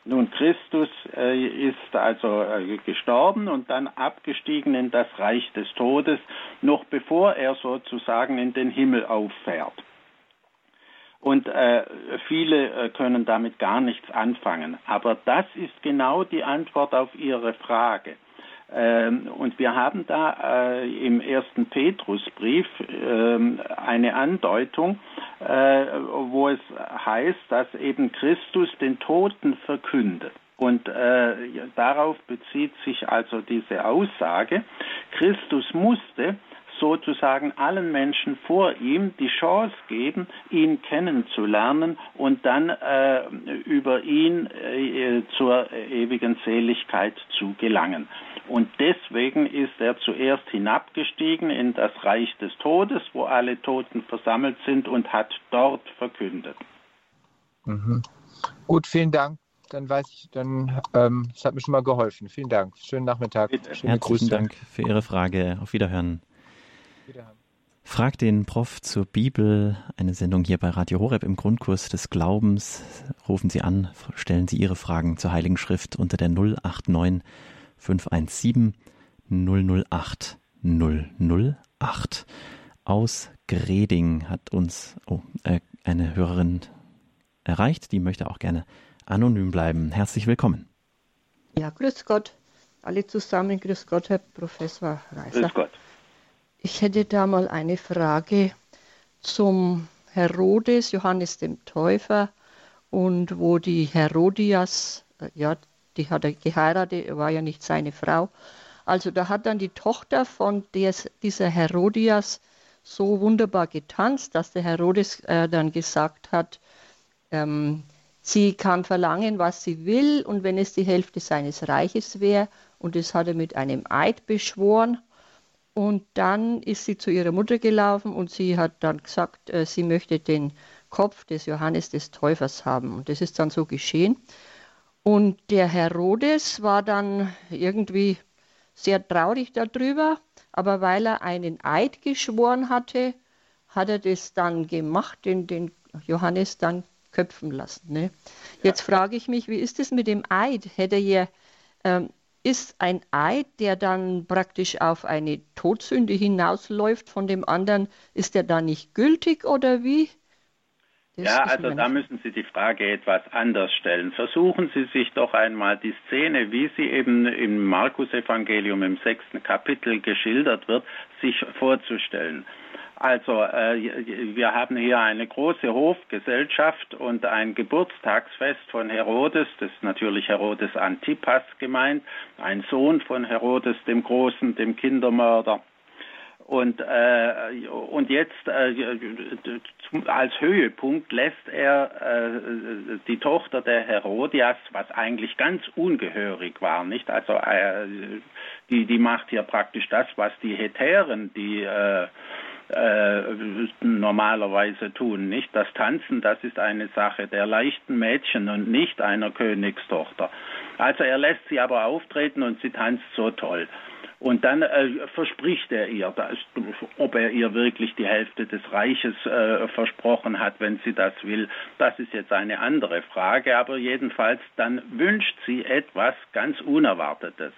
Nun, Christus äh, ist also äh, gestorben und dann abgestiegen in das Reich des Todes, noch bevor er sozusagen in den Himmel auffährt. Und äh, viele äh, können damit gar nichts anfangen. Aber das ist genau die Antwort auf Ihre Frage. Ähm, und wir haben da äh, im ersten Petrusbrief ähm, eine Andeutung, äh, wo es heißt, dass eben Christus den Toten verkündet. Und äh, darauf bezieht sich also diese Aussage. Christus musste sozusagen allen Menschen vor ihm die Chance geben, ihn kennenzulernen und dann äh, über ihn äh, zur ewigen Seligkeit zu gelangen. Und deswegen ist er zuerst hinabgestiegen in das Reich des Todes, wo alle Toten versammelt sind und hat dort verkündet. Mhm. Gut, vielen Dank. Dann weiß ich, dann, ähm, das hat mir schon mal geholfen. Vielen Dank. Schönen Nachmittag. Bitte. Schöne Herzlichen Grüße. Dank für Ihre Frage. Auf Wiederhören. Wiederhören. Frag den Prof zur Bibel, eine Sendung hier bei Radio Horeb im Grundkurs des Glaubens. Rufen Sie an, stellen Sie Ihre Fragen zur Heiligen Schrift unter der 089 517 008 008. Aus Greding hat uns oh, äh, eine Hörerin erreicht, die möchte auch gerne anonym bleiben. Herzlich willkommen. Ja, grüß Gott. Alle zusammen, grüß Gott, Herr Professor Reiser. Grüß Gott. Ich hätte da mal eine Frage zum Herodes, Johannes dem Täufer und wo die Herodias, äh, ja, die hat er geheiratet, war ja nicht seine Frau. Also da hat dann die Tochter von des, dieser Herodias so wunderbar getanzt, dass der Herodes äh, dann gesagt hat, ähm, sie kann verlangen, was sie will und wenn es die Hälfte seines Reiches wäre und das hat er mit einem Eid beschworen und dann ist sie zu ihrer Mutter gelaufen und sie hat dann gesagt, äh, sie möchte den Kopf des Johannes des Täufers haben und das ist dann so geschehen. Und der Herodes war dann irgendwie sehr traurig darüber, aber weil er einen Eid geschworen hatte, hat er das dann gemacht, den, den Johannes dann köpfen lassen. Ne? Jetzt frage ich mich, wie ist es mit dem Eid? Hätte er, ähm, ist ein Eid, der dann praktisch auf eine Todsünde hinausläuft von dem anderen, ist der dann nicht gültig oder wie? Das ja, also da müssen Sie die Frage etwas anders stellen. Versuchen Sie sich doch einmal die Szene, wie sie eben im Markus-Evangelium im sechsten Kapitel geschildert wird, sich vorzustellen. Also äh, wir haben hier eine große Hofgesellschaft und ein Geburtstagsfest von Herodes, das ist natürlich Herodes Antipas gemeint, ein Sohn von Herodes dem Großen, dem Kindermörder. Und, äh, und jetzt äh, als Höhepunkt lässt er äh, die Tochter der Herodias, was eigentlich ganz ungehörig war, nicht? Also äh, die, die macht hier praktisch das, was die Hetären, die äh, normalerweise tun. Nicht das Tanzen, das ist eine Sache der leichten Mädchen und nicht einer Königstochter. Also er lässt sie aber auftreten und sie tanzt so toll. Und dann äh, verspricht er ihr, dass, ob er ihr wirklich die Hälfte des Reiches äh, versprochen hat, wenn sie das will, das ist jetzt eine andere Frage. Aber jedenfalls, dann wünscht sie etwas ganz Unerwartetes.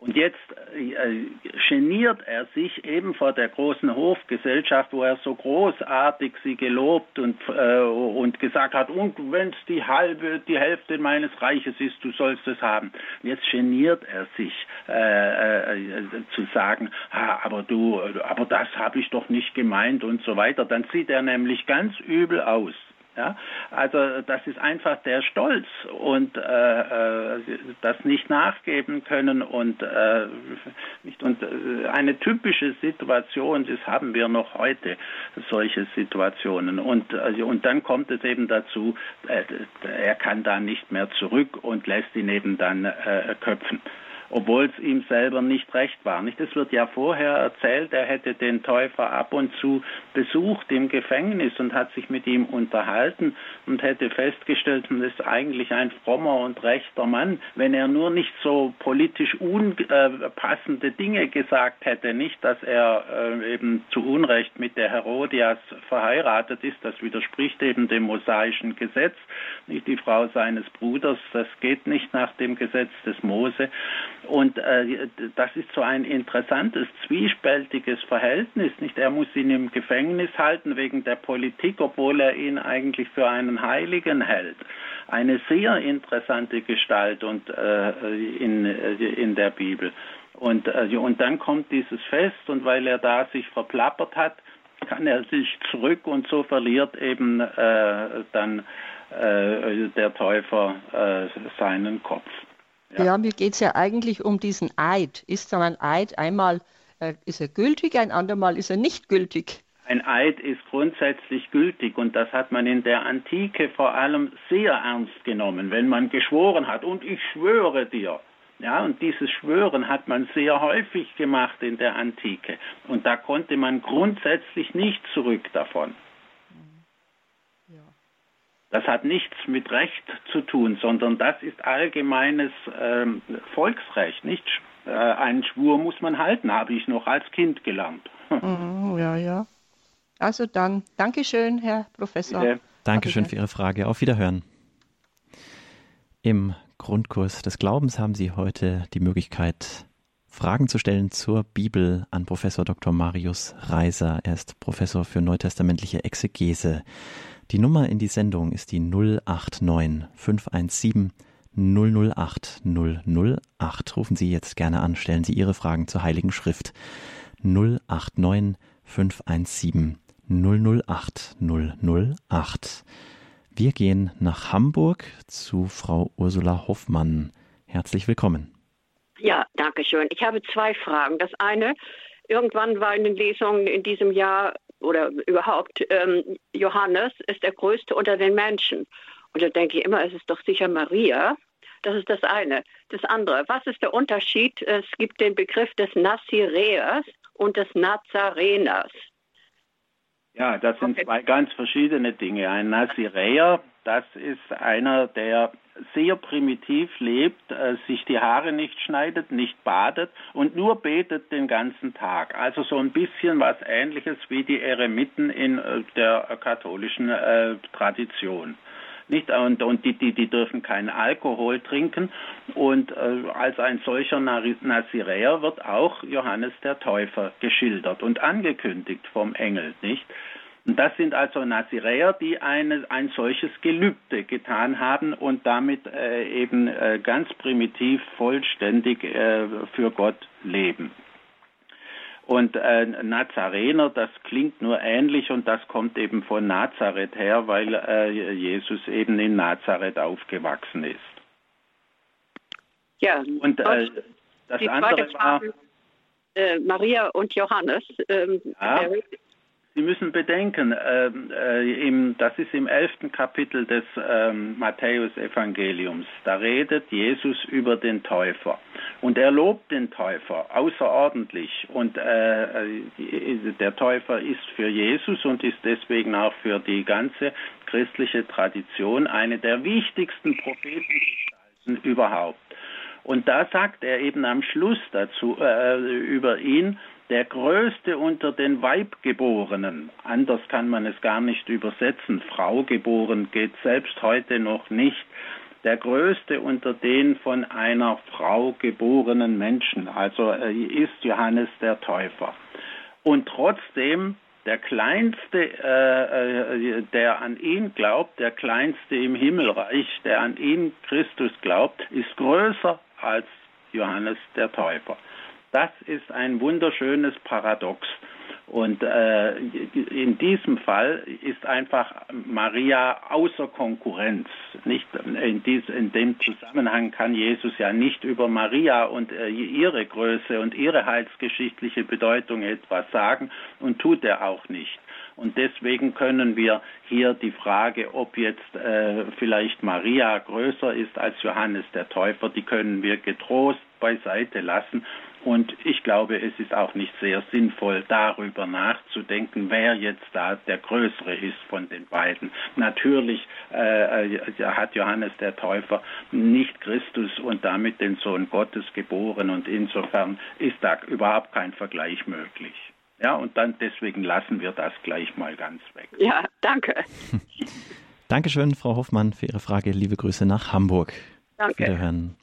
Und jetzt äh, geniert er sich eben vor der großen Hofgesellschaft, wo er so großartig sie gelobt und, äh, und gesagt hat, und wenn es die halbe, die Hälfte meines Reiches ist, du sollst es haben. Und jetzt geniert er sich äh, äh, zu sagen, ah, aber du, aber das habe ich doch nicht gemeint und so weiter. Dann sieht er nämlich ganz übel aus. Ja, also das ist einfach der Stolz und äh, äh, das nicht nachgeben können und, äh, nicht, und äh, eine typische Situation, das haben wir noch heute, solche Situationen. Und, äh, und dann kommt es eben dazu, äh, er kann da nicht mehr zurück und lässt ihn eben dann köpfen obwohl es ihm selber nicht recht war. Nicht? Es wird ja vorher erzählt, er hätte den Täufer ab und zu besucht im Gefängnis und hat sich mit ihm unterhalten und hätte festgestellt, das ist eigentlich ein frommer und rechter Mann, wenn er nur nicht so politisch unpassende Dinge gesagt hätte, nicht, dass er äh, eben zu Unrecht mit der Herodias verheiratet ist, das widerspricht eben dem mosaischen Gesetz, nicht die Frau seines Bruders, das geht nicht nach dem Gesetz des Mose. Und äh, das ist so ein interessantes, zwiespältiges Verhältnis. Nicht? Er muss ihn im Gefängnis halten wegen der Politik, obwohl er ihn eigentlich für einen Heiligen hält. Eine sehr interessante Gestalt und, äh, in, äh, in der Bibel. Und, äh, und dann kommt dieses Fest und weil er da sich verplappert hat, kann er sich zurück und so verliert eben äh, dann äh, der Täufer seinen Kopf. Ja, ja mir geht es ja eigentlich um diesen Eid. Ist dann ein Eid einmal äh, ist er gültig, ein andermal ist er nicht gültig? Ein Eid ist grundsätzlich gültig und das hat man in der Antike vor allem sehr ernst genommen, wenn man geschworen hat und ich schwöre dir. Ja, und dieses Schwören hat man sehr häufig gemacht in der Antike und da konnte man grundsätzlich nicht zurück davon. Das hat nichts mit Recht zu tun, sondern das ist allgemeines ähm, Volksrecht. Nicht äh, einen Schwur muss man halten, habe ich noch als Kind gelernt. Mhm, ja, ja. Also dann, Dankeschön, Herr Professor. Bitte. Dankeschön für Ihre Frage. Auf Wiederhören. Im Grundkurs des Glaubens haben Sie heute die Möglichkeit, Fragen zu stellen zur Bibel an Professor Dr. Marius Reiser. Er ist Professor für neutestamentliche Exegese. Die Nummer in die Sendung ist die 089 517 008 008. Rufen Sie jetzt gerne an, stellen Sie Ihre Fragen zur Heiligen Schrift. 089 517 008 008. Wir gehen nach Hamburg zu Frau Ursula Hoffmann. Herzlich willkommen. Ja, danke schön. Ich habe zwei Fragen. Das eine, irgendwann war in den Lesungen in diesem Jahr oder überhaupt, ähm, Johannes ist der Größte unter den Menschen. Und da denke ich immer, es ist doch sicher Maria. Das ist das eine. Das andere, was ist der Unterschied? Es gibt den Begriff des Nazireers und des Nazareners. Ja, das sind okay. zwei ganz verschiedene Dinge. Ein Naziräer, das ist einer, der sehr primitiv lebt, äh, sich die Haare nicht schneidet, nicht badet und nur betet den ganzen Tag. Also so ein bisschen was ähnliches wie die Eremiten in äh, der katholischen äh, Tradition. Nicht? Und, und die, die, die dürfen keinen Alkohol trinken. Und äh, als ein solcher Naziräer wird auch Johannes der Täufer geschildert und angekündigt vom Engel. Nicht? Und das sind also Naziräer, die eine, ein solches Gelübde getan haben und damit äh, eben äh, ganz primitiv, vollständig äh, für Gott leben. Und äh, Nazarener, das klingt nur ähnlich und das kommt eben von Nazareth her, weil äh, Jesus eben in Nazareth aufgewachsen ist. Ja, und äh, das andere war äh, Maria und Johannes. Ähm, ja. Sie müssen bedenken, äh, äh, im, das ist im elften Kapitel des äh, Matthäus-Evangeliums. Da redet Jesus über den Täufer. Und er lobt den Täufer außerordentlich. Und äh, äh, der Täufer ist für Jesus und ist deswegen auch für die ganze christliche Tradition eine der wichtigsten Prophetengestalten überhaupt. Und da sagt er eben am Schluss dazu äh, über ihn, der Größte unter den Weibgeborenen, anders kann man es gar nicht übersetzen, Frau geboren geht selbst heute noch nicht, der Größte unter den von einer Frau geborenen Menschen, also äh, ist Johannes der Täufer. Und trotzdem der Kleinste, äh, äh, der an ihn glaubt, der Kleinste im Himmelreich, der an ihn Christus glaubt, ist größer als Johannes der Täufer. Das ist ein wunderschönes Paradox. Und äh, in diesem Fall ist einfach Maria außer Konkurrenz. Nicht in, dies, in dem Zusammenhang kann Jesus ja nicht über Maria und äh, ihre Größe und ihre heilsgeschichtliche Bedeutung etwas sagen und tut er auch nicht. Und deswegen können wir hier die Frage, ob jetzt äh, vielleicht Maria größer ist als Johannes der Täufer, die können wir getrost beiseite lassen und ich glaube, es ist auch nicht sehr sinnvoll, darüber nachzudenken, wer jetzt da der Größere ist von den beiden. Natürlich äh, äh, hat Johannes der Täufer nicht Christus und damit den Sohn Gottes geboren und insofern ist da überhaupt kein Vergleich möglich. Ja, und dann deswegen lassen wir das gleich mal ganz weg. Ja, danke. Dankeschön, Frau Hoffmann, für Ihre Frage. Liebe Grüße nach Hamburg. Danke. Wiederhören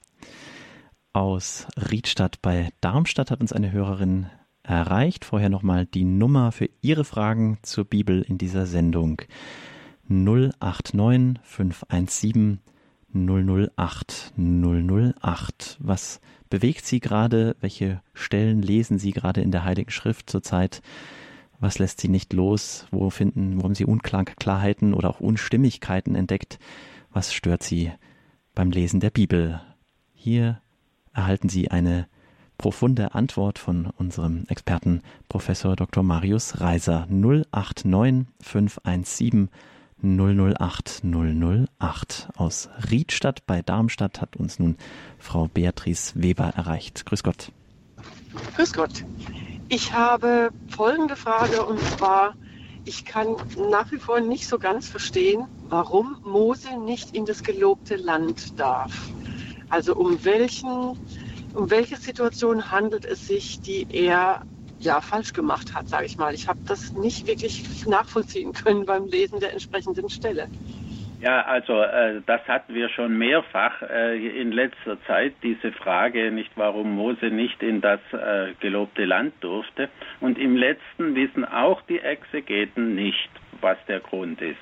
aus Riedstadt bei Darmstadt hat uns eine Hörerin erreicht. Vorher nochmal die Nummer für Ihre Fragen zur Bibel in dieser Sendung. 089 517 008 008. Was bewegt Sie gerade? Welche Stellen lesen Sie gerade in der Heiligen Schrift zurzeit? Was lässt Sie nicht los? Wo finden, wo haben Sie Unklarheiten oder auch Unstimmigkeiten entdeckt? Was stört Sie beim Lesen der Bibel? Hier erhalten Sie eine profunde Antwort von unserem Experten Professor Dr. Marius Reiser 089 517 008 008 aus Riedstadt bei Darmstadt hat uns nun Frau Beatrice Weber erreicht. Grüß Gott. Grüß Gott. Ich habe folgende Frage und zwar, ich kann nach wie vor nicht so ganz verstehen, warum Mose nicht in das gelobte Land darf. Also um welchen, um welche Situation handelt es sich, die er ja falsch gemacht hat, sage ich mal. Ich habe das nicht wirklich nachvollziehen können beim Lesen der entsprechenden Stelle. Ja, also äh, das hatten wir schon mehrfach äh, in letzter Zeit, diese Frage, nicht warum Mose nicht in das äh, gelobte Land durfte. Und im letzten wissen auch die Exegeten nicht, was der Grund ist.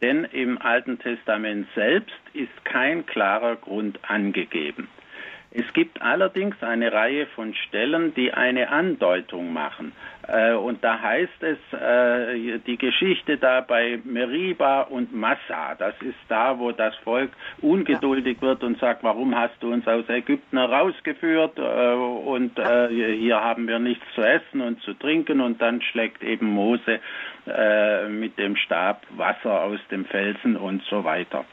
Denn im Alten Testament selbst ist kein klarer Grund angegeben. Es gibt allerdings eine Reihe von Stellen, die eine Andeutung machen. Äh, und da heißt es, äh, die Geschichte da bei Meriba und Massa, das ist da, wo das Volk ungeduldig wird und sagt, warum hast du uns aus Ägypten herausgeführt äh, und hier haben wir nichts zu essen und zu trinken und dann schlägt eben Mose mit dem Stab Wasser aus dem Felsen und so weiter.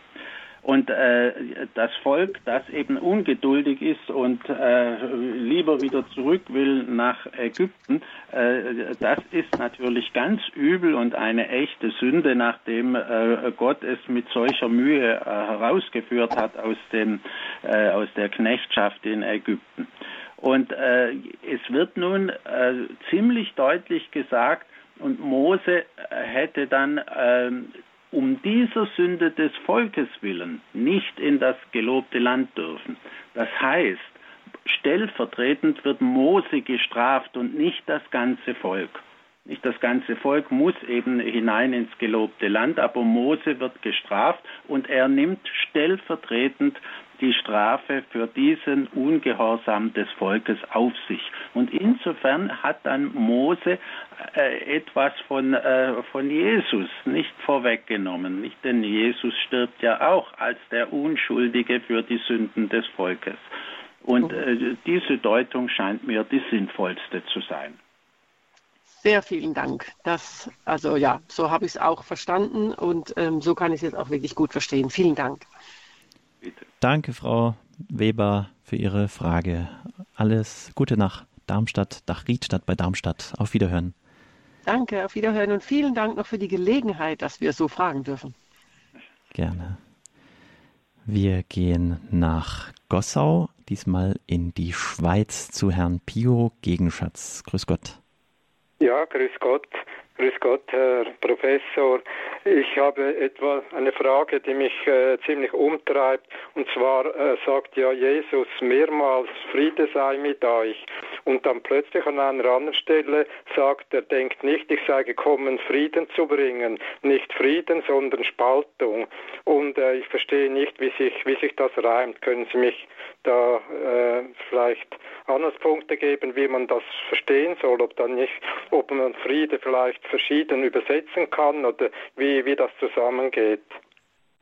Und äh, das Volk, das eben ungeduldig ist und äh, lieber wieder zurück will nach Ägypten, äh, das ist natürlich ganz übel und eine echte Sünde, nachdem äh, Gott es mit solcher Mühe äh, herausgeführt hat aus, dem, äh, aus der Knechtschaft in Ägypten. Und es wird nun ziemlich deutlich gesagt, und Mose hätte dann äh, um dieser Sünde des Volkes willen nicht in das gelobte Land dürfen. Das heißt, stellvertretend wird Mose gestraft und nicht das ganze Volk. Nicht das ganze Volk muss eben hinein ins gelobte Land, aber Mose wird gestraft und er nimmt stellvertretend die Strafe für diesen Ungehorsam des Volkes auf sich. Und insofern hat dann Mose äh, etwas von, äh, von Jesus nicht vorweggenommen. Nicht? Denn Jesus stirbt ja auch als der Unschuldige für die Sünden des Volkes. Und äh, diese Deutung scheint mir die sinnvollste zu sein. Sehr vielen Dank. Das, also ja, so habe ich es auch verstanden und ähm, so kann ich es jetzt auch wirklich gut verstehen. Vielen Dank. Bitte. Danke, Frau Weber, für Ihre Frage. Alles Gute nach Darmstadt, nach Riedstadt bei Darmstadt. Auf Wiederhören. Danke, auf Wiederhören und vielen Dank noch für die Gelegenheit, dass wir so fragen dürfen. Gerne. Wir gehen nach Gossau, diesmal in die Schweiz zu Herrn Pio Gegenschatz. Grüß Gott. Ja, grüß Gott. Grüß Gott, Herr Professor. Ich habe etwa eine Frage, die mich äh, ziemlich umtreibt. Und zwar äh, sagt ja Jesus mehrmals, Friede sei mit euch. Und dann plötzlich an einer anderen Stelle sagt er, denkt nicht, ich sei gekommen, Frieden zu bringen. Nicht Frieden, sondern Spaltung. Und äh, ich verstehe nicht, wie sich, wie sich das reimt. Können Sie mich da äh, vielleicht Anhaltspunkte geben, wie man das verstehen soll, ob dann nicht, ob man Friede vielleicht verschieden übersetzen kann oder wie, wie das zusammengeht.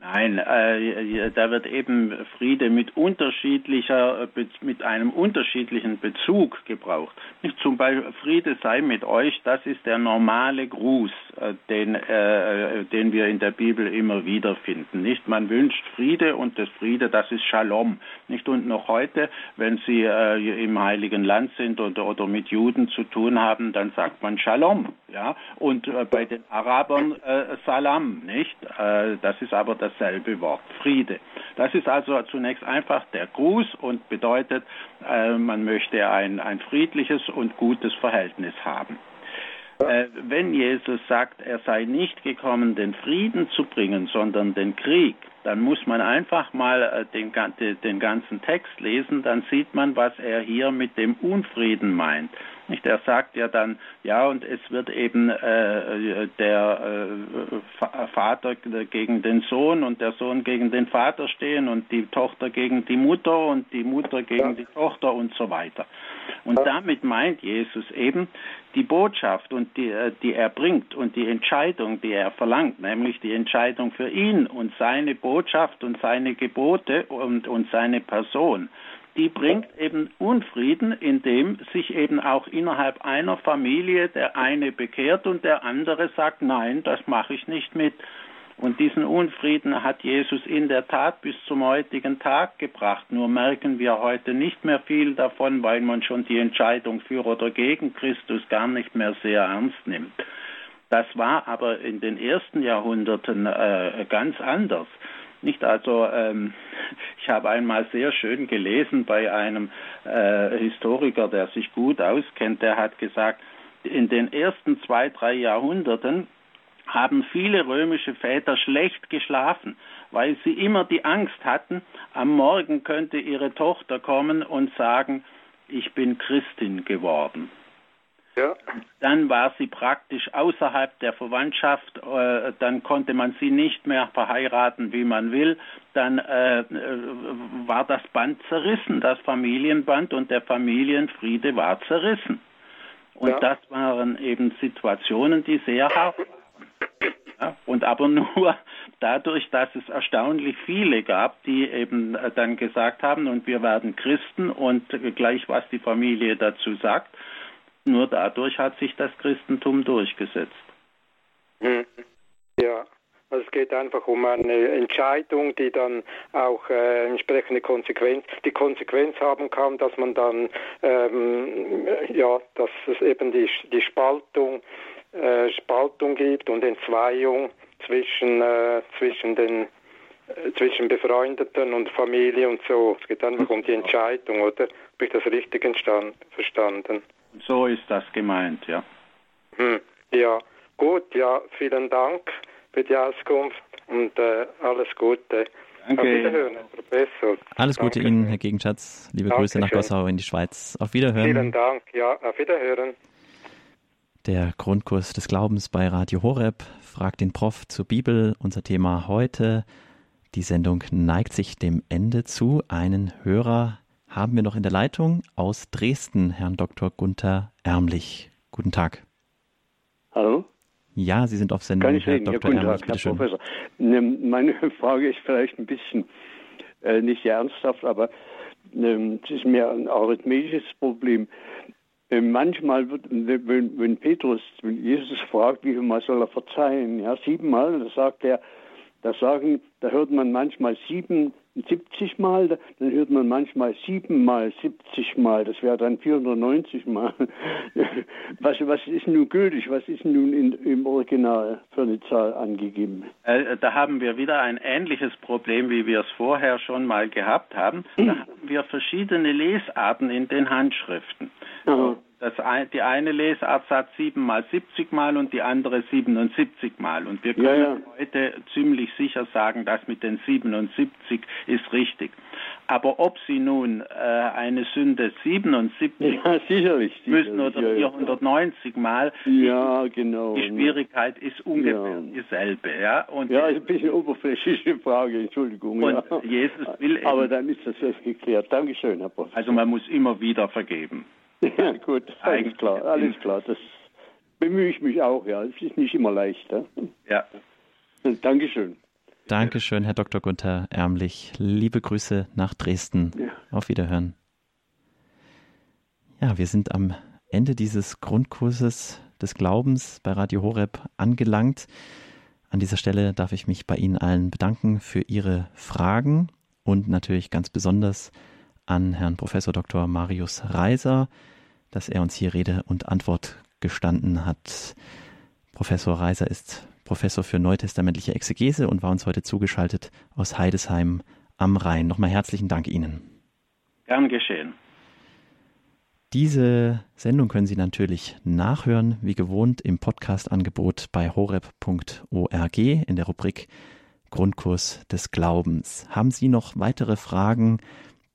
Nein, äh, da wird eben Friede mit unterschiedlicher, mit einem unterschiedlichen Bezug gebraucht. Nicht zum Beispiel Friede sei mit euch, das ist der normale Gruß, äh, den, äh, den wir in der Bibel immer wieder finden. Nicht, man wünscht Friede und das Friede, das ist Shalom. Nicht und noch heute, wenn Sie äh, im Heiligen Land sind oder, oder mit Juden zu tun haben, dann sagt man Shalom, ja. Und äh, bei den Arabern äh, Salam, nicht? das ist aber das dasselbe Wort, Friede. Das ist also zunächst einfach der Gruß und bedeutet, äh, man möchte ein, ein friedliches und gutes Verhältnis haben. Äh, wenn Jesus sagt, er sei nicht gekommen, den Frieden zu bringen, sondern den Krieg, dann muss man einfach mal äh, den, den ganzen Text lesen, dann sieht man, was er hier mit dem Unfrieden meint. Nicht? Er sagt ja dann, ja, und es wird eben äh, der äh, Vater gegen den Sohn und der Sohn gegen den Vater stehen und die Tochter gegen die Mutter und die Mutter gegen die Tochter und so weiter. Und damit meint Jesus eben die Botschaft und die, äh, die er bringt und die Entscheidung, die er verlangt, nämlich die Entscheidung für ihn und seine Botschaft und seine Gebote und, und seine Person die bringt eben Unfrieden, indem sich eben auch innerhalb einer Familie der eine bekehrt und der andere sagt, nein, das mache ich nicht mit. Und diesen Unfrieden hat Jesus in der Tat bis zum heutigen Tag gebracht. Nur merken wir heute nicht mehr viel davon, weil man schon die Entscheidung für oder gegen Christus gar nicht mehr sehr ernst nimmt. Das war aber in den ersten Jahrhunderten äh, ganz anders. Nicht also, ähm, ich habe einmal sehr schön gelesen bei einem äh, Historiker, der sich gut auskennt, der hat gesagt, in den ersten zwei, drei Jahrhunderten haben viele römische Väter schlecht geschlafen, weil sie immer die Angst hatten, am Morgen könnte ihre Tochter kommen und sagen, ich bin Christin geworden. Ja. Dann war sie praktisch außerhalb der Verwandtschaft, äh, dann konnte man sie nicht mehr verheiraten, wie man will. Dann äh, äh war das Band zerrissen, das Familienband und der Familienfriede war zerrissen. Und ja. das waren eben Situationen, die sehr hart waren. Ja, und aber nur dadurch, dass es erstaunlich viele gab, die eben äh, dann gesagt haben, und wir werden Christen und gleich was die Familie dazu sagt, nur dadurch hat sich das Christentum durchgesetzt. Hm. Ja, also es geht einfach um eine Entscheidung, die dann auch äh, entsprechende Konsequenz, die Konsequenz haben kann, dass man dann, ähm, ja, dass es eben die, die Spaltung, äh, Spaltung gibt und Entzweiung zwischen, äh, zwischen den äh, zwischen Befreundeten und Familie und so. Es geht einfach um die Entscheidung, oder? Habe ich das richtig verstanden? So ist das gemeint, ja. Hm, ja, gut, ja, vielen Dank für die Auskunft und äh, alles Gute. Danke. Auf Wiederhören, Herr Professor. Alles Gute Danke. Ihnen, Herr Gegenschatz. Liebe Dankeschön. Grüße nach Gossau in die Schweiz. Auf Wiederhören. Vielen Dank, ja, auf Wiederhören. Der Grundkurs des Glaubens bei Radio Horeb fragt den Prof zur Bibel. Unser Thema heute. Die Sendung neigt sich dem Ende zu. Einen Hörer haben wir noch in der Leitung aus Dresden, Herrn Dr. Gunther Ärmlich. Guten Tag. Hallo? Ja, Sie sind auf Sendung, Kann ich Herr reden? Dr. Ja, Ärmlich, Tag, Herr Professor. Ne, meine Frage ist vielleicht ein bisschen äh, nicht sehr ernsthaft, aber äh, es ist mehr ein arithmetisches Problem. Äh, manchmal wird, wenn, wenn Petrus, wenn Jesus fragt, wie viel Mal soll er verzeihen, ja, siebenmal, da sagt er, da sagen, da hört man manchmal sieben 70 Mal, dann hört man manchmal 7 mal 70 Mal, das wäre dann 490 Mal. Was, was ist nun gültig, was ist nun in, im Original für eine Zahl angegeben? Äh, da haben wir wieder ein ähnliches Problem, wie wir es vorher schon mal gehabt haben. Da haben wir verschiedene Lesarten in den Handschriften. Aha. Das, die eine Lesart sagt 7 mal 70 Mal und die andere 77 Mal. Und wir können ja, ja. heute ziemlich sicher sagen, das mit den 77 ist richtig. Aber ob sie nun äh, eine Sünde 77 ja, sicherlich, müssen oder ja, 490 Mal, ja, genau. die Schwierigkeit ist ungefähr dieselbe. Ja, und ja ist ein bisschen oberflächliche Frage, Entschuldigung. Und Jesus will Aber dann ist das jetzt geklärt. Dankeschön, Herr Professor. Also man muss immer wieder vergeben. Ja, gut, alles klar, alles klar. Das bemühe ich mich auch, ja. Es ist nicht immer leicht. Ja. ja. Dankeschön. Dankeschön, Herr Dr. Gunther Ärmlich. Liebe Grüße nach Dresden. Ja. Auf Wiederhören. Ja, wir sind am Ende dieses Grundkurses des Glaubens bei Radio Horeb angelangt. An dieser Stelle darf ich mich bei Ihnen allen bedanken für Ihre Fragen und natürlich ganz besonders an Herrn Professor Dr. Marius Reiser, dass er uns hier Rede und Antwort gestanden hat. Professor Reiser ist Professor für neutestamentliche Exegese und war uns heute zugeschaltet aus Heidesheim am Rhein. Nochmal herzlichen Dank Ihnen. Gern geschehen. Diese Sendung können Sie natürlich nachhören, wie gewohnt im Podcast-Angebot bei horeb.org in der Rubrik Grundkurs des Glaubens. Haben Sie noch weitere Fragen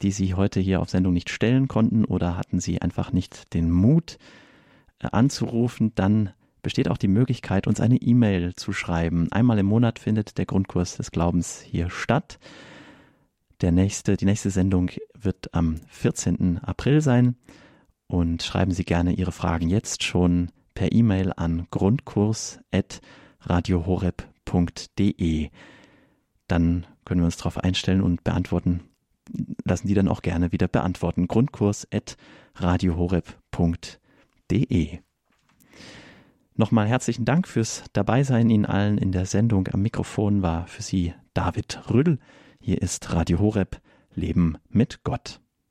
die Sie heute hier auf Sendung nicht stellen konnten oder hatten Sie einfach nicht den Mut äh, anzurufen, dann besteht auch die Möglichkeit, uns eine E-Mail zu schreiben. Einmal im Monat findet der Grundkurs des Glaubens hier statt. Der nächste, die nächste Sendung wird am 14. April sein. Und schreiben Sie gerne Ihre Fragen jetzt schon per E-Mail an grundkurs.radiohoreb.de. Dann können wir uns darauf einstellen und beantworten lassen die dann auch gerne wieder beantworten. Grundkurs at radiohoreb.de. Nochmal herzlichen Dank fürs Dabeisein Ihnen allen in der Sendung. Am Mikrofon war für Sie David Rüdel. Hier ist Radio Horeb Leben mit Gott.